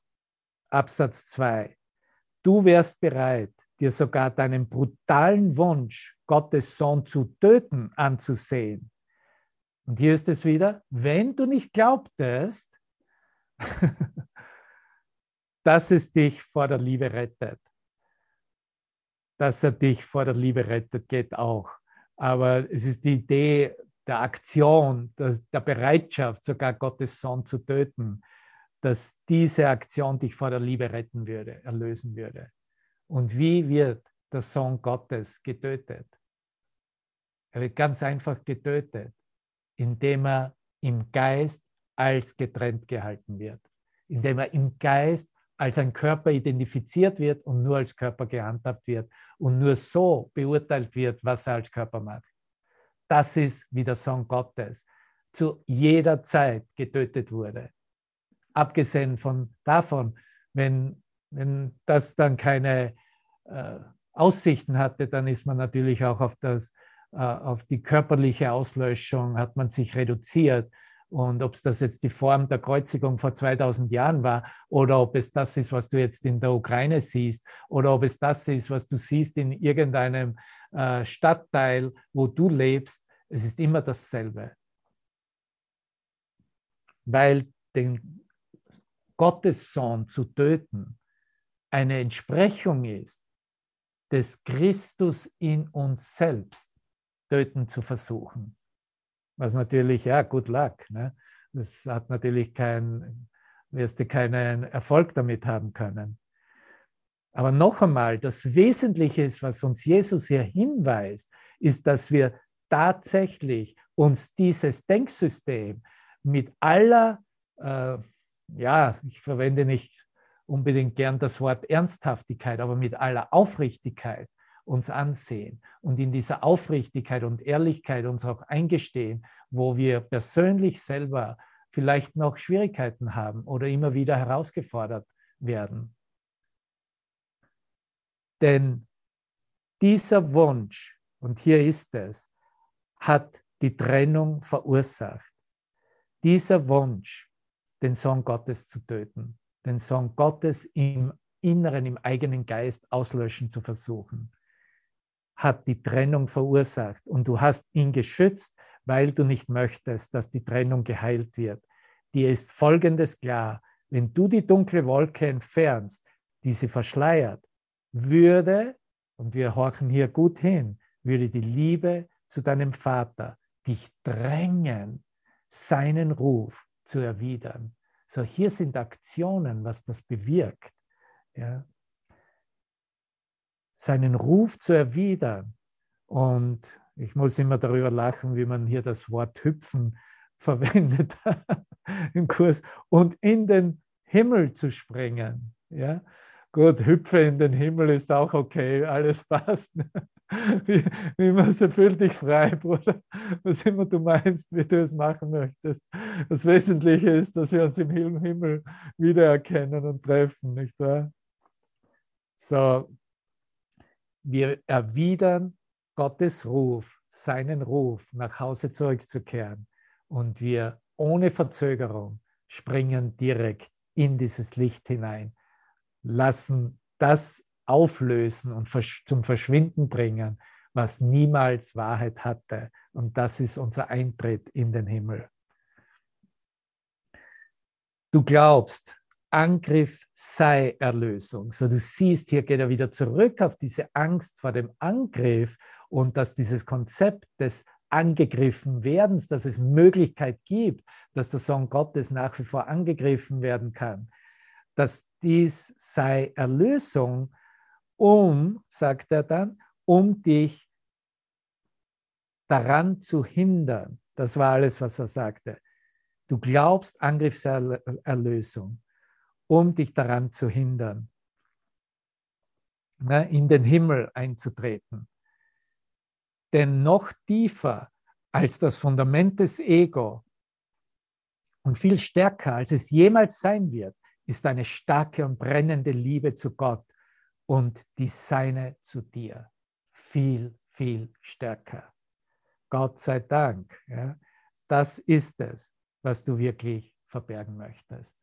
[SPEAKER 1] Absatz 2. Du wärst bereit, dir sogar deinen brutalen Wunsch, Gottes Sohn zu töten, anzusehen. Und hier ist es wieder, wenn du nicht glaubtest, dass es dich vor der Liebe rettet. Dass er dich vor der Liebe rettet, geht auch. Aber es ist die Idee der Aktion, der Bereitschaft, sogar Gottes Sohn zu töten, dass diese Aktion dich vor der Liebe retten würde, erlösen würde. Und wie wird der Sohn Gottes getötet? Er wird ganz einfach getötet, indem er im Geist als getrennt gehalten wird, indem er im Geist als ein Körper identifiziert wird und nur als Körper gehandhabt wird und nur so beurteilt wird, was er als Körper macht. Das ist, wie der Sohn Gottes zu jeder Zeit getötet wurde. Abgesehen von davon, wenn, wenn das dann keine äh, Aussichten hatte, dann ist man natürlich auch auf, das, äh, auf die körperliche Auslöschung, hat man sich reduziert und ob es das jetzt die Form der Kreuzigung vor 2000 Jahren war oder ob es das ist, was du jetzt in der Ukraine siehst oder ob es das ist, was du siehst in irgendeinem äh, Stadtteil, wo du lebst, es ist immer dasselbe. Weil den Gottessohn zu töten eine Entsprechung ist des Christus in uns selbst töten zu versuchen was natürlich, ja, good luck. Ne? Das hat natürlich kein, wirst du keinen Erfolg damit haben können. Aber noch einmal, das Wesentliche ist, was uns Jesus hier hinweist, ist, dass wir tatsächlich uns dieses Denksystem mit aller, äh, ja, ich verwende nicht unbedingt gern das Wort Ernsthaftigkeit, aber mit aller Aufrichtigkeit uns ansehen und in dieser Aufrichtigkeit und Ehrlichkeit uns auch eingestehen, wo wir persönlich selber vielleicht noch Schwierigkeiten haben oder immer wieder herausgefordert werden. Denn dieser Wunsch, und hier ist es, hat die Trennung verursacht. Dieser Wunsch, den Sohn Gottes zu töten, den Sohn Gottes im Inneren, im eigenen Geist auslöschen zu versuchen hat die Trennung verursacht und du hast ihn geschützt, weil du nicht möchtest, dass die Trennung geheilt wird. Dir ist Folgendes klar, wenn du die dunkle Wolke entfernst, die sie verschleiert, würde, und wir horchen hier gut hin, würde die Liebe zu deinem Vater dich drängen, seinen Ruf zu erwidern. So, hier sind Aktionen, was das bewirkt. Ja seinen Ruf zu erwidern. Und ich muss immer darüber lachen, wie man hier das Wort hüpfen verwendet im Kurs und in den Himmel zu springen. Ja? Gut, hüpfe in den Himmel ist auch okay, alles passt. Wie, wie immer, so fühl dich frei, Bruder. Was immer du meinst, wie du es machen möchtest. Das Wesentliche ist, dass wir uns im Himmel wiedererkennen und treffen, nicht wahr? So, wir erwidern Gottes Ruf, seinen Ruf, nach Hause zurückzukehren. Und wir ohne Verzögerung springen direkt in dieses Licht hinein, lassen das auflösen und zum Verschwinden bringen, was niemals Wahrheit hatte. Und das ist unser Eintritt in den Himmel. Du glaubst, Angriff sei Erlösung. So du siehst, hier geht er wieder zurück auf diese Angst vor dem Angriff und dass dieses Konzept des angegriffen werdens, dass es Möglichkeit gibt, dass der Sohn Gottes nach wie vor angegriffen werden kann, dass dies sei Erlösung, um, sagt er dann, um dich daran zu hindern. Das war alles, was er sagte. Du glaubst Angriffserlösung, um dich daran zu hindern, ne, in den Himmel einzutreten. Denn noch tiefer als das Fundament des Ego und viel stärker, als es jemals sein wird, ist eine starke und brennende Liebe zu Gott und die seine zu dir. Viel, viel stärker. Gott sei Dank. Ja, das ist es, was du wirklich verbergen möchtest.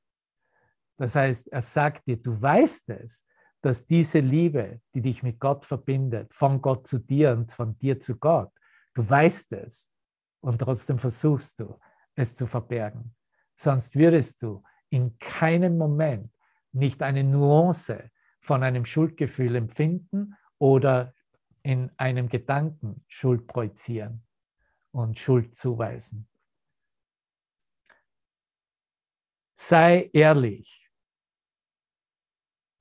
[SPEAKER 1] Das heißt, er sagt dir, du weißt es, dass diese Liebe, die dich mit Gott verbindet, von Gott zu dir und von dir zu Gott, du weißt es und trotzdem versuchst du, es zu verbergen. Sonst würdest du in keinem Moment nicht eine Nuance von einem Schuldgefühl empfinden oder in einem Gedanken Schuld projizieren und Schuld zuweisen. Sei ehrlich.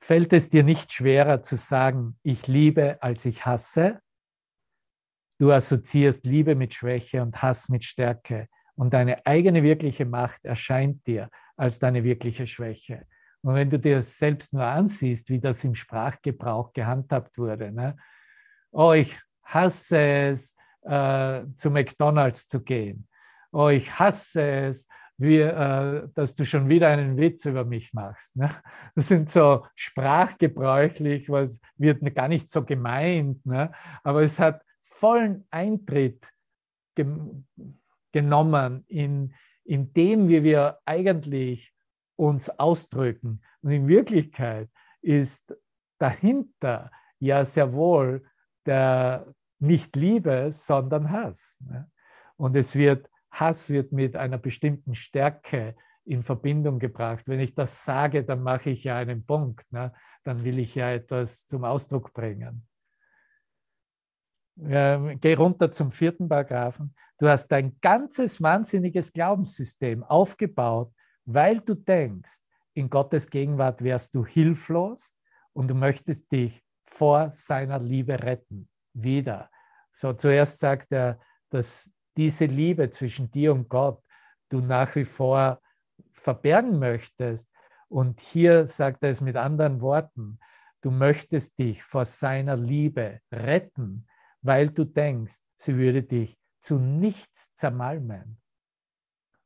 [SPEAKER 1] Fällt es dir nicht schwerer zu sagen, ich liebe, als ich hasse? Du assoziierst Liebe mit Schwäche und Hass mit Stärke und deine eigene wirkliche Macht erscheint dir als deine wirkliche Schwäche. Und wenn du dir selbst nur ansiehst, wie das im Sprachgebrauch gehandhabt wurde, ne? oh, ich hasse es, äh, zu McDonald's zu gehen. Oh, ich hasse es, wie, äh, dass du schon wieder einen Witz über mich machst. Ne? Das sind so sprachgebräuchlich, was wird gar nicht so gemeint, ne? aber es hat vollen Eintritt ge genommen in, in dem, wie wir eigentlich uns ausdrücken. Und in Wirklichkeit ist dahinter ja sehr wohl der nicht Liebe, sondern Hass. Ne? Und es wird, Hass wird mit einer bestimmten Stärke in Verbindung gebracht. Wenn ich das sage, dann mache ich ja einen Punkt. Ne? Dann will ich ja etwas zum Ausdruck bringen. Ähm, geh runter zum vierten Paragraphen. Du hast dein ganzes wahnsinniges Glaubenssystem aufgebaut weil du denkst, in Gottes Gegenwart wärst du hilflos und du möchtest dich vor seiner Liebe retten. Wieder. So zuerst sagt er, dass diese Liebe zwischen dir und Gott du nach wie vor verbergen möchtest. Und hier sagt er es mit anderen Worten. Du möchtest dich vor seiner Liebe retten, weil du denkst, sie würde dich zu nichts zermalmen.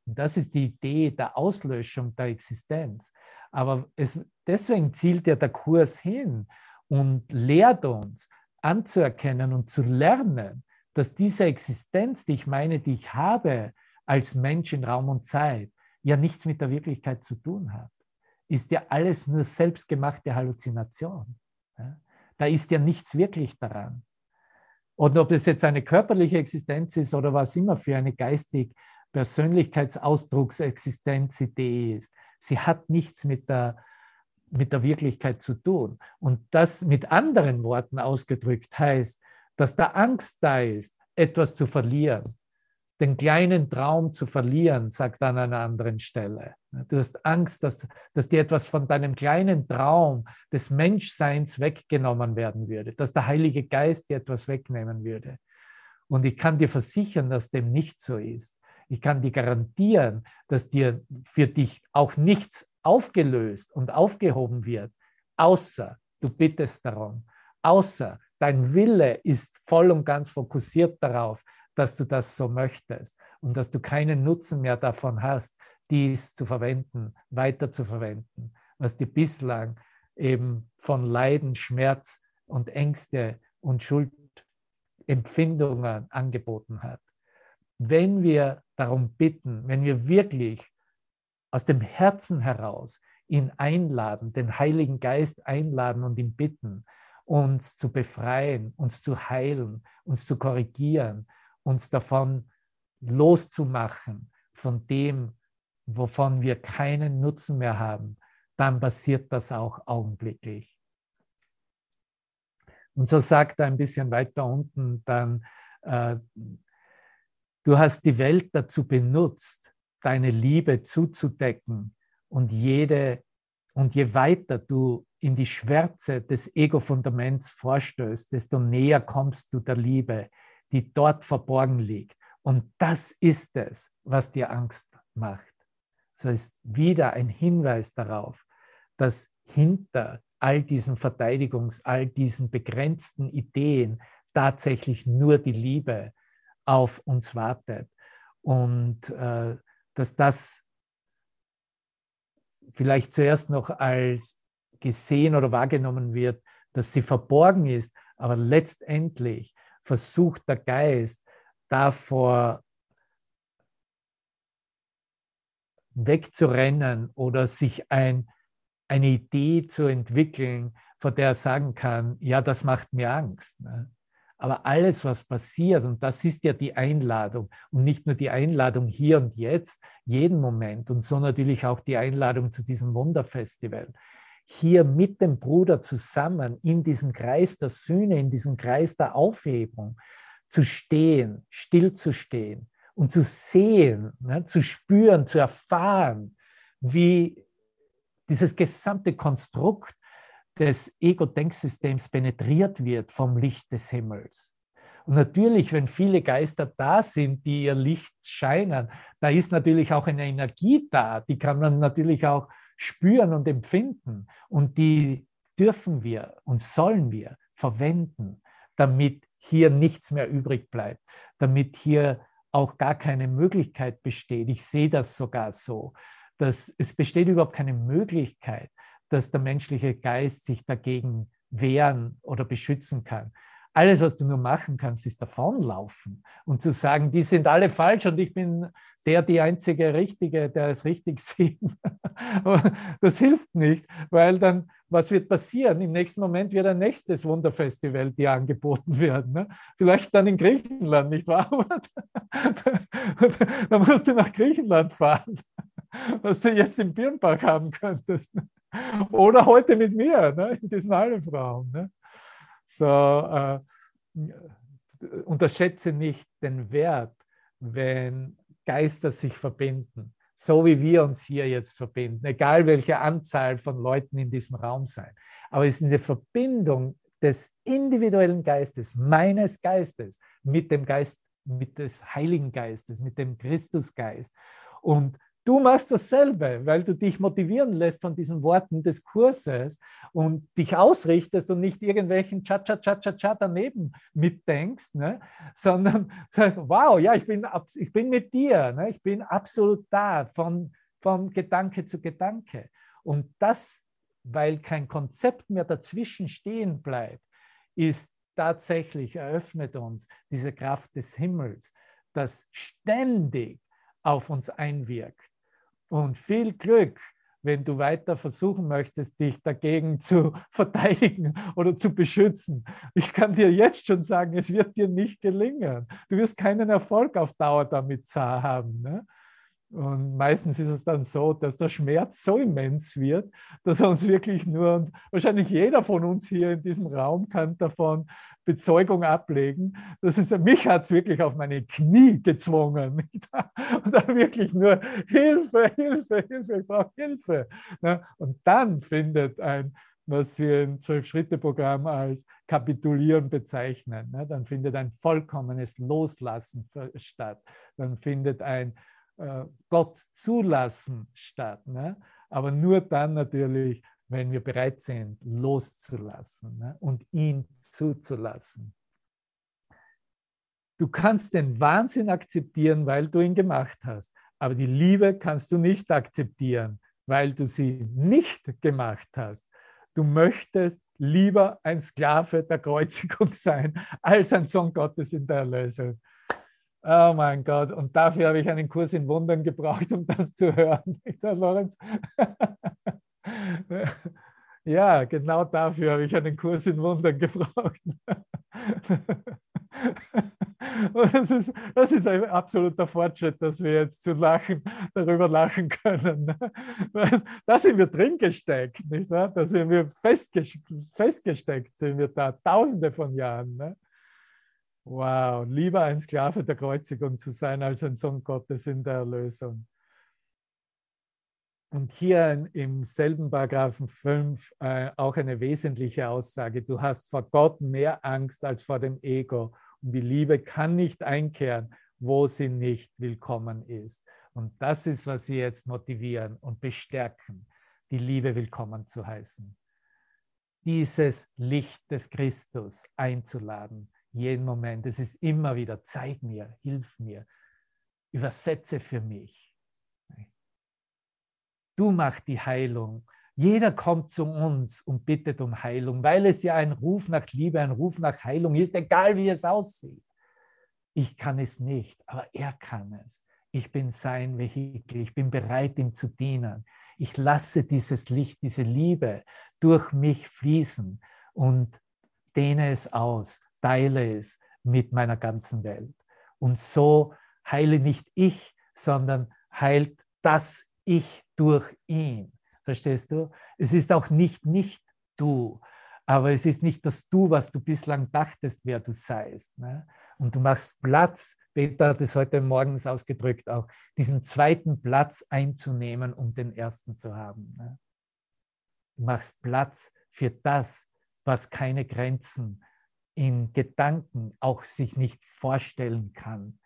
[SPEAKER 1] Und das ist die Idee der Auslöschung der Existenz. Aber es, deswegen zielt ja der Kurs hin und lehrt uns anzuerkennen und zu lernen, dass diese Existenz, die ich meine, die ich habe als Mensch in Raum und Zeit, ja nichts mit der Wirklichkeit zu tun hat. Ist ja alles nur selbstgemachte Halluzination. Da ist ja nichts wirklich daran. Und ob es jetzt eine körperliche Existenz ist oder was immer für eine geistig Persönlichkeitsausdrucksexistenz-Idee ist. Sie hat nichts mit der, mit der Wirklichkeit zu tun. Und das mit anderen Worten ausgedrückt heißt, dass da Angst da ist, etwas zu verlieren, den kleinen Traum zu verlieren, sagt an einer anderen Stelle. Du hast Angst, dass, dass dir etwas von deinem kleinen Traum des Menschseins weggenommen werden würde, dass der Heilige Geist dir etwas wegnehmen würde. Und ich kann dir versichern, dass dem nicht so ist. Ich kann dir garantieren, dass dir für dich auch nichts aufgelöst und aufgehoben wird, außer du bittest darum, außer dein Wille ist voll und ganz fokussiert darauf, dass du das so möchtest und dass du keinen Nutzen mehr davon hast, dies zu verwenden, weiter zu verwenden, was dir bislang eben von Leiden, Schmerz und Ängste und Schuldempfindungen angeboten hat. Wenn wir darum bitten, wenn wir wirklich aus dem Herzen heraus ihn einladen, den Heiligen Geist einladen und ihn bitten, uns zu befreien, uns zu heilen, uns zu korrigieren, uns davon loszumachen, von dem, wovon wir keinen Nutzen mehr haben, dann passiert das auch augenblicklich. Und so sagt er ein bisschen weiter unten dann, äh, du hast die Welt dazu benutzt, deine Liebe zuzudecken und jede und je weiter du in die Schwärze des Ego-Fundaments vorstößt, desto näher kommst du der Liebe, die dort verborgen liegt. Und das ist es, was dir Angst macht. So ist wieder ein Hinweis darauf, dass hinter all diesen Verteidigungs-, all diesen begrenzten Ideen tatsächlich nur die Liebe auf uns wartet. Und äh, dass das vielleicht zuerst noch als gesehen oder wahrgenommen wird, dass sie verborgen ist, aber letztendlich versucht der Geist davor wegzurennen oder sich ein, eine Idee zu entwickeln, von der er sagen kann, ja, das macht mir Angst. Ne? Aber alles, was passiert, und das ist ja die Einladung, und nicht nur die Einladung hier und jetzt, jeden Moment, und so natürlich auch die Einladung zu diesem Wunderfestival, hier mit dem Bruder zusammen in diesem Kreis der Sühne, in diesem Kreis der Aufhebung zu stehen, still zu stehen und zu sehen, ne, zu spüren, zu erfahren, wie dieses gesamte Konstrukt des Ego-Denksystems penetriert wird vom Licht des Himmels. Und natürlich, wenn viele Geister da sind, die ihr Licht scheinen, da ist natürlich auch eine Energie da, die kann man natürlich auch spüren und empfinden. Und die dürfen wir und sollen wir verwenden, damit hier nichts mehr übrig bleibt, damit hier auch gar keine Möglichkeit besteht. Ich sehe das sogar so, dass es besteht überhaupt keine Möglichkeit, dass der menschliche Geist sich dagegen wehren oder beschützen kann. Alles, was du nur machen kannst, ist davonlaufen und zu sagen, die sind alle falsch und ich bin der, die einzige Richtige, der es richtig sieht. das hilft nicht, weil dann, was wird passieren? Im nächsten Moment wird ein nächstes Wunderfestival dir angeboten werden. Ne? Vielleicht dann in Griechenland, nicht wahr? dann musst du nach Griechenland fahren, was du jetzt im Birnbach haben könntest. Oder heute mit mir, ne, in diesem Hallenraum. Ne? So, äh, unterschätze nicht den Wert, wenn Geister sich verbinden, so wie wir uns hier jetzt verbinden, egal welche Anzahl von Leuten in diesem Raum sein. Aber es ist eine Verbindung des individuellen Geistes, meines Geistes, mit dem Geist, mit des Heiligen Geistes, mit dem Christusgeist. Und Du machst dasselbe, weil du dich motivieren lässt von diesen Worten des Kurses und dich ausrichtest und nicht irgendwelchen Cha-Cha-Cha-Cha-Cha daneben mitdenkst, ne? sondern wow, ja, ich bin, ich bin mit dir, ne? ich bin absolut da, von, von Gedanke zu Gedanke. Und das, weil kein Konzept mehr dazwischen stehen bleibt, ist tatsächlich eröffnet uns diese Kraft des Himmels, das ständig auf uns einwirkt und viel Glück, wenn du weiter versuchen möchtest, dich dagegen zu verteidigen oder zu beschützen. Ich kann dir jetzt schon sagen, es wird dir nicht gelingen. Du wirst keinen Erfolg auf Dauer damit haben. Ne? Und meistens ist es dann so, dass der Schmerz so immens wird, dass er uns wirklich nur, und wahrscheinlich jeder von uns hier in diesem Raum kann davon Bezeugung ablegen. Das ist, mich hat es wirklich auf meine Knie gezwungen. Und dann wirklich nur Hilfe, Hilfe, Hilfe, ich brauche Hilfe. Ne? Und dann findet ein, was wir im Zwölf-Schritte-Programm als Kapitulieren bezeichnen. Ne? Dann findet ein vollkommenes Loslassen statt. Dann findet ein Gott zulassen statt. Ne? Aber nur dann natürlich, wenn wir bereit sind, loszulassen ne? und ihn zuzulassen. Du kannst den Wahnsinn akzeptieren, weil du ihn gemacht hast, aber die Liebe kannst du nicht akzeptieren, weil du sie nicht gemacht hast. Du möchtest lieber ein Sklave der Kreuzigung sein, als ein Sohn Gottes in der Erlösung. Oh mein Gott, und dafür habe ich einen Kurs in Wundern gebraucht, um das zu hören. Herr Lorenz? Ja, genau dafür habe ich einen Kurs in Wundern gebraucht. Und das ist, das ist ein absoluter Fortschritt, dass wir jetzt zu lachen, darüber lachen können. Da sind wir drin gesteckt, nicht wahr? Da sind wir festgesteckt, sind wir da, tausende von Jahren. Wow, lieber ein Sklave der Kreuzigung zu sein, als ein Sohn Gottes in der Erlösung. Und hier im selben Paragraphen 5 äh, auch eine wesentliche Aussage. Du hast vor Gott mehr Angst als vor dem Ego. Und die Liebe kann nicht einkehren, wo sie nicht willkommen ist. Und das ist, was sie jetzt motivieren und bestärken, die Liebe willkommen zu heißen. Dieses Licht des Christus einzuladen, jeden Moment. Es ist immer wieder, zeig mir, hilf mir, übersetze für mich. Du machst die Heilung. Jeder kommt zu uns und bittet um Heilung, weil es ja ein Ruf nach Liebe, ein Ruf nach Heilung ist, egal wie es aussieht. Ich kann es nicht, aber er kann es. Ich bin sein Vehikel, ich bin bereit, ihm zu dienen. Ich lasse dieses Licht, diese Liebe durch mich fließen und dehne es aus, teile es mit meiner ganzen Welt. Und so heile nicht ich, sondern heilt das Ich durch ihn. Verstehst du? Es ist auch nicht nicht du, aber es ist nicht das Du, was du bislang dachtest, wer du seist. Ne? Und du machst Platz, Peter hat es heute morgens ausgedrückt, auch diesen zweiten Platz einzunehmen, um den ersten zu haben. Ne? Du machst Platz für das, was keine Grenzen in Gedanken auch sich nicht vorstellen kann,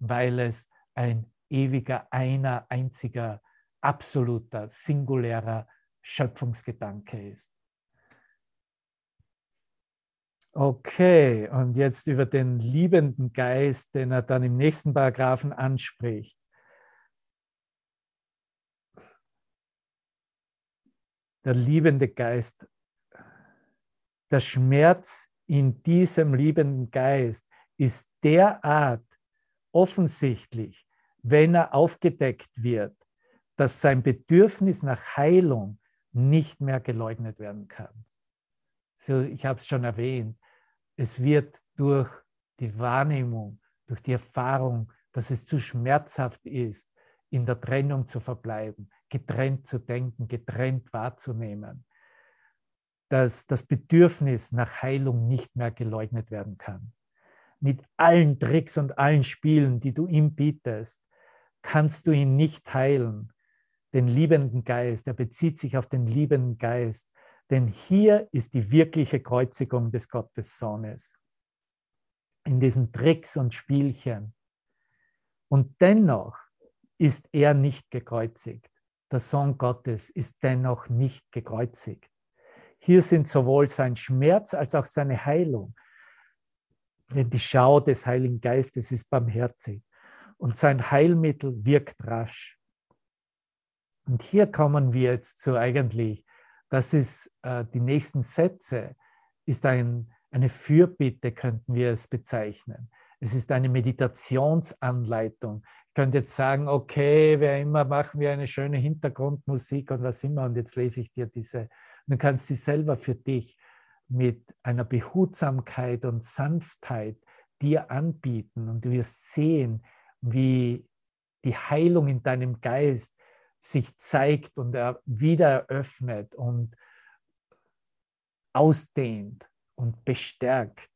[SPEAKER 1] weil es ein ewiger, einer, einziger absoluter, singulärer Schöpfungsgedanke ist. Okay, und jetzt über den liebenden Geist, den er dann im nächsten Paragraphen anspricht. Der liebende Geist, der Schmerz in diesem liebenden Geist ist derart offensichtlich, wenn er aufgedeckt wird, dass sein Bedürfnis nach Heilung nicht mehr geleugnet werden kann. So, ich habe es schon erwähnt, es wird durch die Wahrnehmung, durch die Erfahrung, dass es zu schmerzhaft ist, in der Trennung zu verbleiben, getrennt zu denken, getrennt wahrzunehmen, dass das Bedürfnis nach Heilung nicht mehr geleugnet werden kann. Mit allen Tricks und allen Spielen, die du ihm bietest, kannst du ihn nicht heilen, den liebenden Geist, er bezieht sich auf den liebenden Geist, denn hier ist die wirkliche Kreuzigung des Gottessohnes. In diesen Tricks und Spielchen. Und dennoch ist er nicht gekreuzigt. Der Sohn Gottes ist dennoch nicht gekreuzigt. Hier sind sowohl sein Schmerz als auch seine Heilung. Denn die Schau des Heiligen Geistes ist barmherzig und sein Heilmittel wirkt rasch. Und hier kommen wir jetzt zu eigentlich, das ist äh, die nächsten Sätze, ist ein, eine Fürbitte, könnten wir es bezeichnen. Es ist eine Meditationsanleitung. Ich könnte jetzt sagen, okay, wer immer, machen wir eine schöne Hintergrundmusik und was immer, und jetzt lese ich dir diese. Du kannst sie selber für dich mit einer Behutsamkeit und Sanftheit dir anbieten und du wirst sehen, wie die Heilung in deinem Geist sich zeigt und er wieder eröffnet und ausdehnt und bestärkt,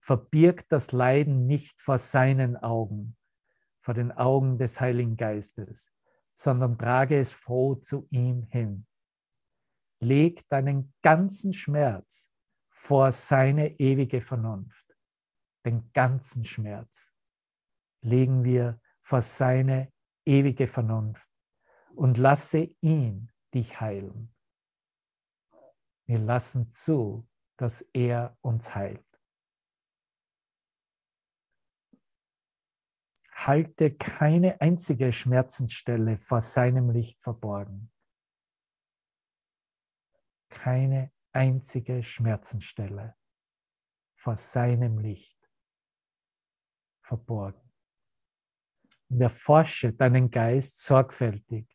[SPEAKER 1] verbirgt das Leiden nicht vor seinen Augen, vor den Augen des Heiligen Geistes, sondern trage es froh zu ihm hin. Leg deinen ganzen Schmerz vor seine ewige Vernunft. Den ganzen Schmerz legen wir vor seine ewige Vernunft und lasse ihn dich heilen. Wir lassen zu, dass er uns heilt. Halte keine einzige Schmerzensstelle vor seinem Licht verborgen. Keine einzige Schmerzensstelle vor seinem Licht verborgen. Und erforsche deinen Geist sorgfältig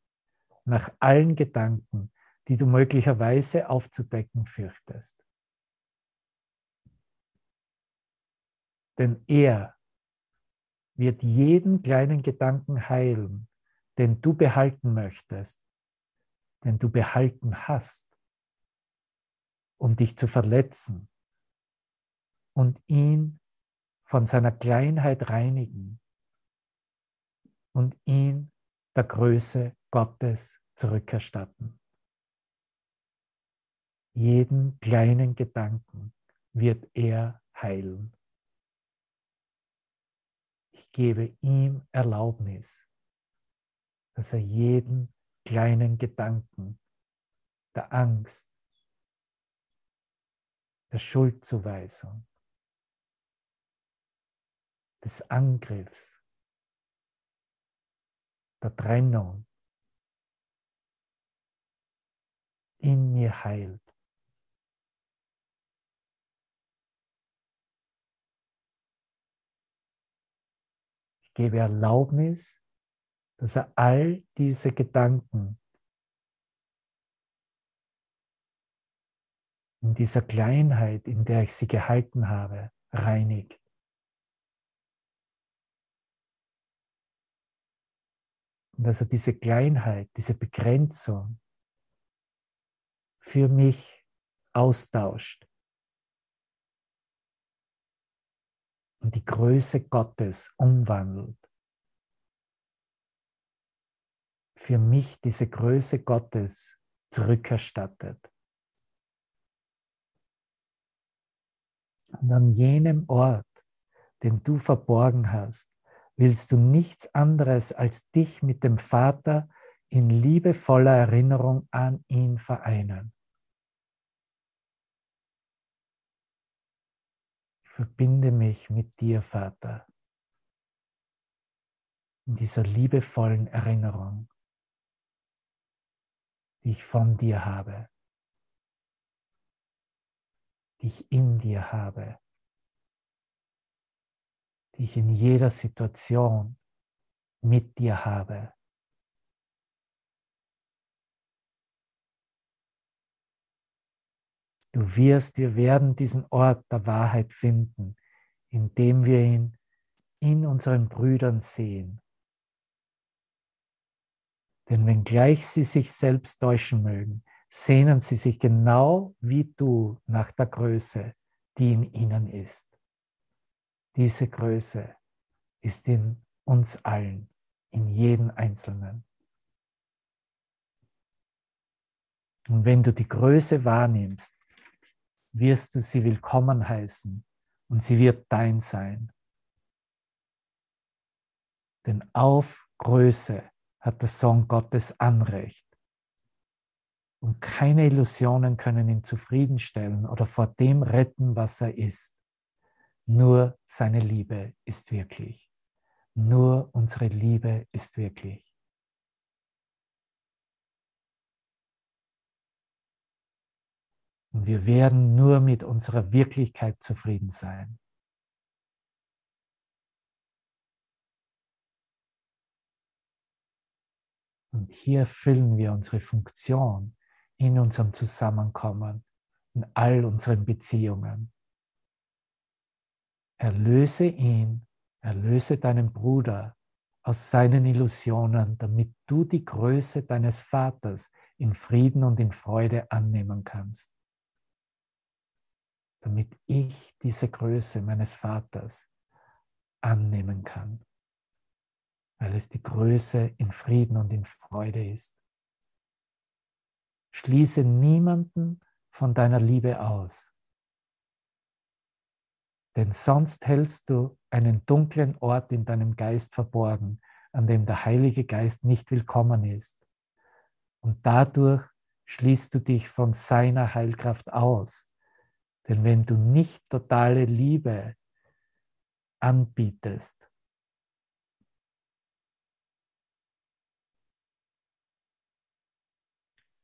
[SPEAKER 1] nach allen Gedanken, die du möglicherweise aufzudecken fürchtest. Denn er wird jeden kleinen Gedanken heilen, den du behalten möchtest, den du behalten hast, um dich zu verletzen und ihn von seiner Kleinheit reinigen und ihn der Größe Gottes zurückerstatten. Jeden kleinen Gedanken wird er heilen. Ich gebe ihm Erlaubnis, dass er jeden kleinen Gedanken der Angst, der Schuldzuweisung, des Angriffs, der Trennung in mir heilt. Ich gebe Erlaubnis, dass er all diese Gedanken in dieser Kleinheit, in der ich sie gehalten habe, reinigt. Und dass er diese Kleinheit, diese Begrenzung für mich austauscht. Und die Größe Gottes umwandelt. Für mich diese Größe Gottes zurückerstattet. Und an jenem Ort, den du verborgen hast, willst du nichts anderes als dich mit dem Vater in liebevoller Erinnerung an ihn vereinen. Ich verbinde mich mit dir, Vater, in dieser liebevollen Erinnerung, die ich von dir habe, die ich in dir habe, die ich in jeder Situation mit dir habe. Du wirst, wir werden diesen Ort der Wahrheit finden, indem wir ihn in unseren Brüdern sehen. Denn wenngleich sie sich selbst täuschen mögen, sehnen sie sich genau wie du nach der Größe, die in ihnen ist. Diese Größe ist in uns allen, in jedem Einzelnen. Und wenn du die Größe wahrnimmst, wirst du sie willkommen heißen und sie wird dein sein. Denn auf Größe hat der Sohn Gottes Anrecht. Und keine Illusionen können ihn zufriedenstellen oder vor dem retten, was er ist. Nur seine Liebe ist wirklich. Nur unsere Liebe ist wirklich. Und wir werden nur mit unserer Wirklichkeit zufrieden sein. Und hier erfüllen wir unsere Funktion in unserem Zusammenkommen, in all unseren Beziehungen. Erlöse ihn, erlöse deinen Bruder aus seinen Illusionen, damit du die Größe deines Vaters in Frieden und in Freude annehmen kannst damit ich diese Größe meines Vaters annehmen kann, weil es die Größe in Frieden und in Freude ist. Schließe niemanden von deiner Liebe aus, denn sonst hältst du einen dunklen Ort in deinem Geist verborgen, an dem der Heilige Geist nicht willkommen ist. Und dadurch schließt du dich von seiner Heilkraft aus. Denn wenn du nicht totale Liebe anbietest,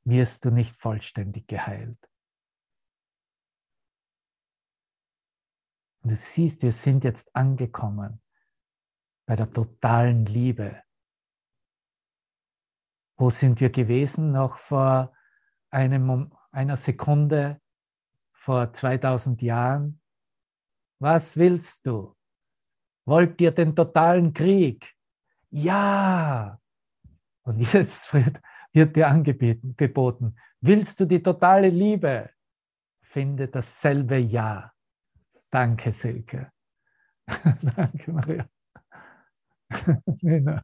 [SPEAKER 1] wirst du nicht vollständig geheilt. Und du siehst, wir sind jetzt angekommen bei der totalen Liebe. Wo sind wir gewesen noch vor einem, einer Sekunde, vor 2000 Jahren? Was willst du? Wollt ihr den totalen Krieg? Ja! Und jetzt wird, wird dir angeboten, willst du die totale Liebe? Finde dasselbe Ja. Danke, Silke. Danke, Maria.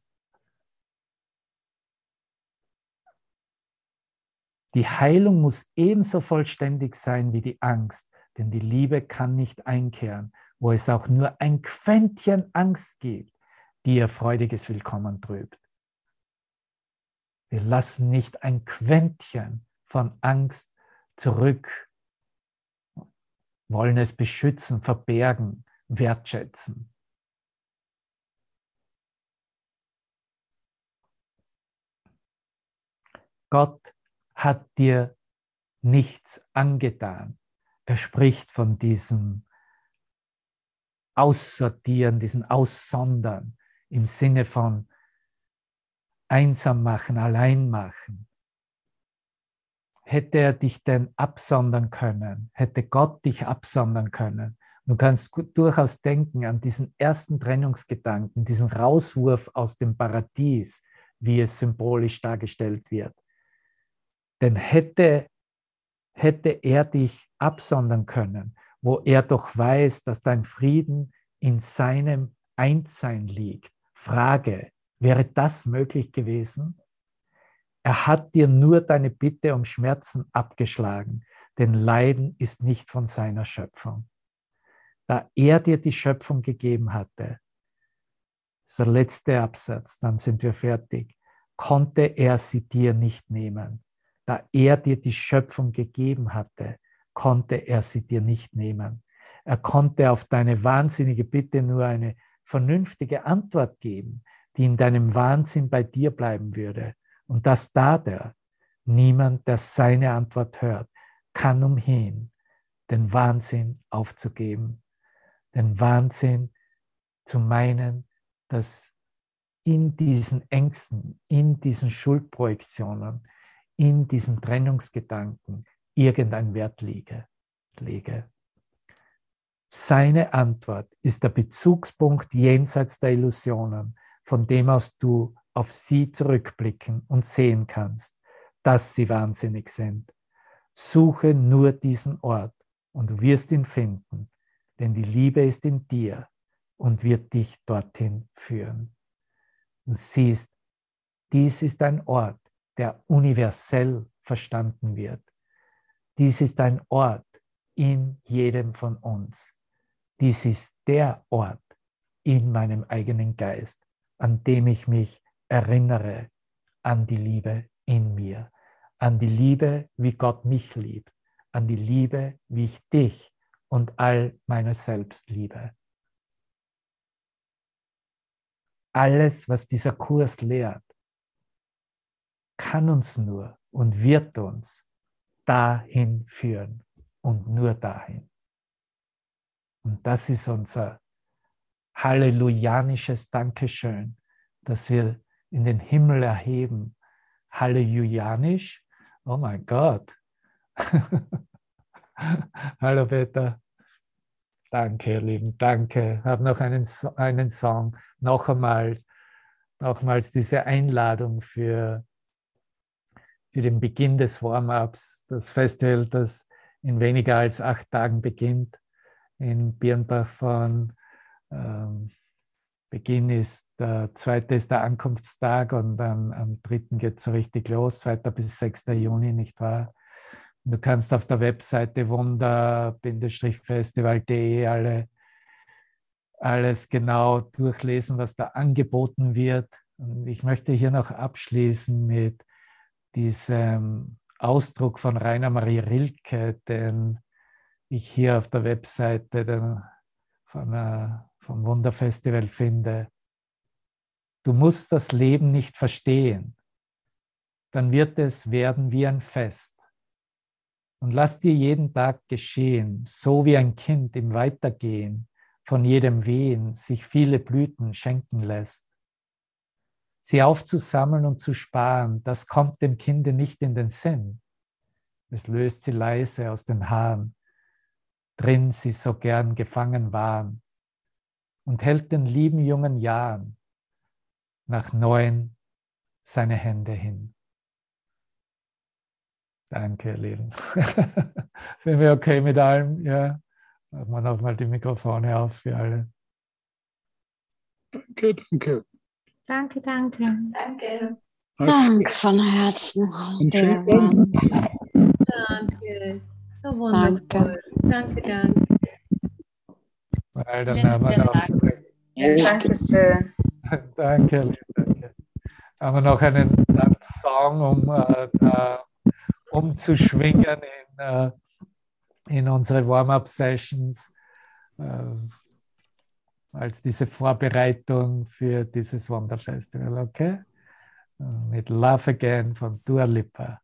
[SPEAKER 1] Die Heilung muss ebenso vollständig sein wie die Angst, denn die Liebe kann nicht einkehren, wo es auch nur ein Quäntchen Angst gibt, die ihr freudiges Willkommen trübt. Wir lassen nicht ein Quäntchen von Angst zurück, wollen es beschützen, verbergen, wertschätzen. Gott hat dir nichts angetan. Er spricht von diesem Aussortieren, diesem Aussondern im Sinne von einsam machen, allein machen. Hätte er dich denn absondern können? Hätte Gott dich absondern können? Du kannst durchaus denken an diesen ersten Trennungsgedanken, diesen Rauswurf aus dem Paradies, wie es symbolisch dargestellt wird. Denn hätte, hätte er dich absondern können, wo er doch weiß, dass dein Frieden in seinem Einssein liegt. Frage, wäre das möglich gewesen? Er hat dir nur deine Bitte um Schmerzen abgeschlagen, denn Leiden ist nicht von seiner Schöpfung. Da er dir die Schöpfung gegeben hatte, das ist der letzte Absatz, dann sind wir fertig, konnte er sie dir nicht nehmen da er dir die Schöpfung gegeben hatte, konnte er sie dir nicht nehmen. Er konnte auf deine wahnsinnige Bitte nur eine vernünftige Antwort geben, die in deinem Wahnsinn bei dir bleiben würde. Und das tat er. Niemand, der seine Antwort hört, kann umhin, den Wahnsinn aufzugeben, den Wahnsinn zu meinen, dass in diesen Ängsten, in diesen Schuldprojektionen, in diesen Trennungsgedanken irgendein Wert liege. lege. Seine Antwort ist der Bezugspunkt jenseits der Illusionen, von dem aus du auf sie zurückblicken und sehen kannst, dass sie wahnsinnig sind. Suche nur diesen Ort und du wirst ihn finden, denn die Liebe ist in dir und wird dich dorthin führen. Du siehst, dies ist ein Ort, der universell verstanden wird. Dies ist ein Ort in jedem von uns. Dies ist der Ort in meinem eigenen Geist, an dem ich mich erinnere an die Liebe in mir, an die Liebe, wie Gott mich liebt, an die Liebe, wie ich dich und all meine Selbst liebe. Alles, was dieser Kurs lehrt, kann uns nur und wird uns dahin führen und nur dahin. Und das ist unser hallelujanisches Dankeschön, dass wir in den Himmel erheben. Hallelujanisch. Oh mein Gott. Hallo Peter. Danke, ihr Lieben, danke. Ich habe noch einen, einen Song. Noch einmal, nochmals diese Einladung für für den Beginn des Warm-ups, das Festival, das in weniger als acht Tagen beginnt, in Birnbach von Beginn ist der zweite ist der Ankunftstag und dann am dritten geht es so richtig los, 2. bis 6. Juni, nicht wahr? du kannst auf der Webseite wunder-festival.de alle, alles genau durchlesen, was da angeboten wird. Und ich möchte hier noch abschließen mit diesem Ausdruck von Rainer Marie Rilke, den ich hier auf der Webseite von, äh, vom Wunderfestival finde. Du musst das Leben nicht verstehen, dann wird es werden wie ein Fest. Und lass dir jeden Tag geschehen, so wie ein Kind im Weitergehen von jedem Wehen sich viele Blüten schenken lässt. Sie aufzusammeln und zu sparen, das kommt dem Kinde nicht in den Sinn. Es löst sie leise aus den Haaren, drin sie so gern gefangen waren, und hält den lieben jungen Jahren nach neuen seine Hände hin. Danke, ihr Lieben. Sind wir okay mit allem? Ja. Machen wir nochmal die Mikrofone auf für alle.
[SPEAKER 3] Danke, danke.
[SPEAKER 6] Danke, danke.
[SPEAKER 2] Danke.
[SPEAKER 7] Dank von Herzen.
[SPEAKER 3] Und
[SPEAKER 7] Der
[SPEAKER 3] vielen Dank.
[SPEAKER 7] Mann.
[SPEAKER 8] Danke. So wundervoll.
[SPEAKER 7] Danke.
[SPEAKER 8] Danke, danke.
[SPEAKER 1] Weil dann haben wir noch,
[SPEAKER 4] Ja, danke schön.
[SPEAKER 1] danke, danke. Haben wir noch einen, einen Song, um, äh, da, um zu schwingen in, äh, in unsere Warm-up-Sessions äh, als diese Vorbereitung für dieses Wanderfestival, okay? Mit Love Again von Dua Lipa.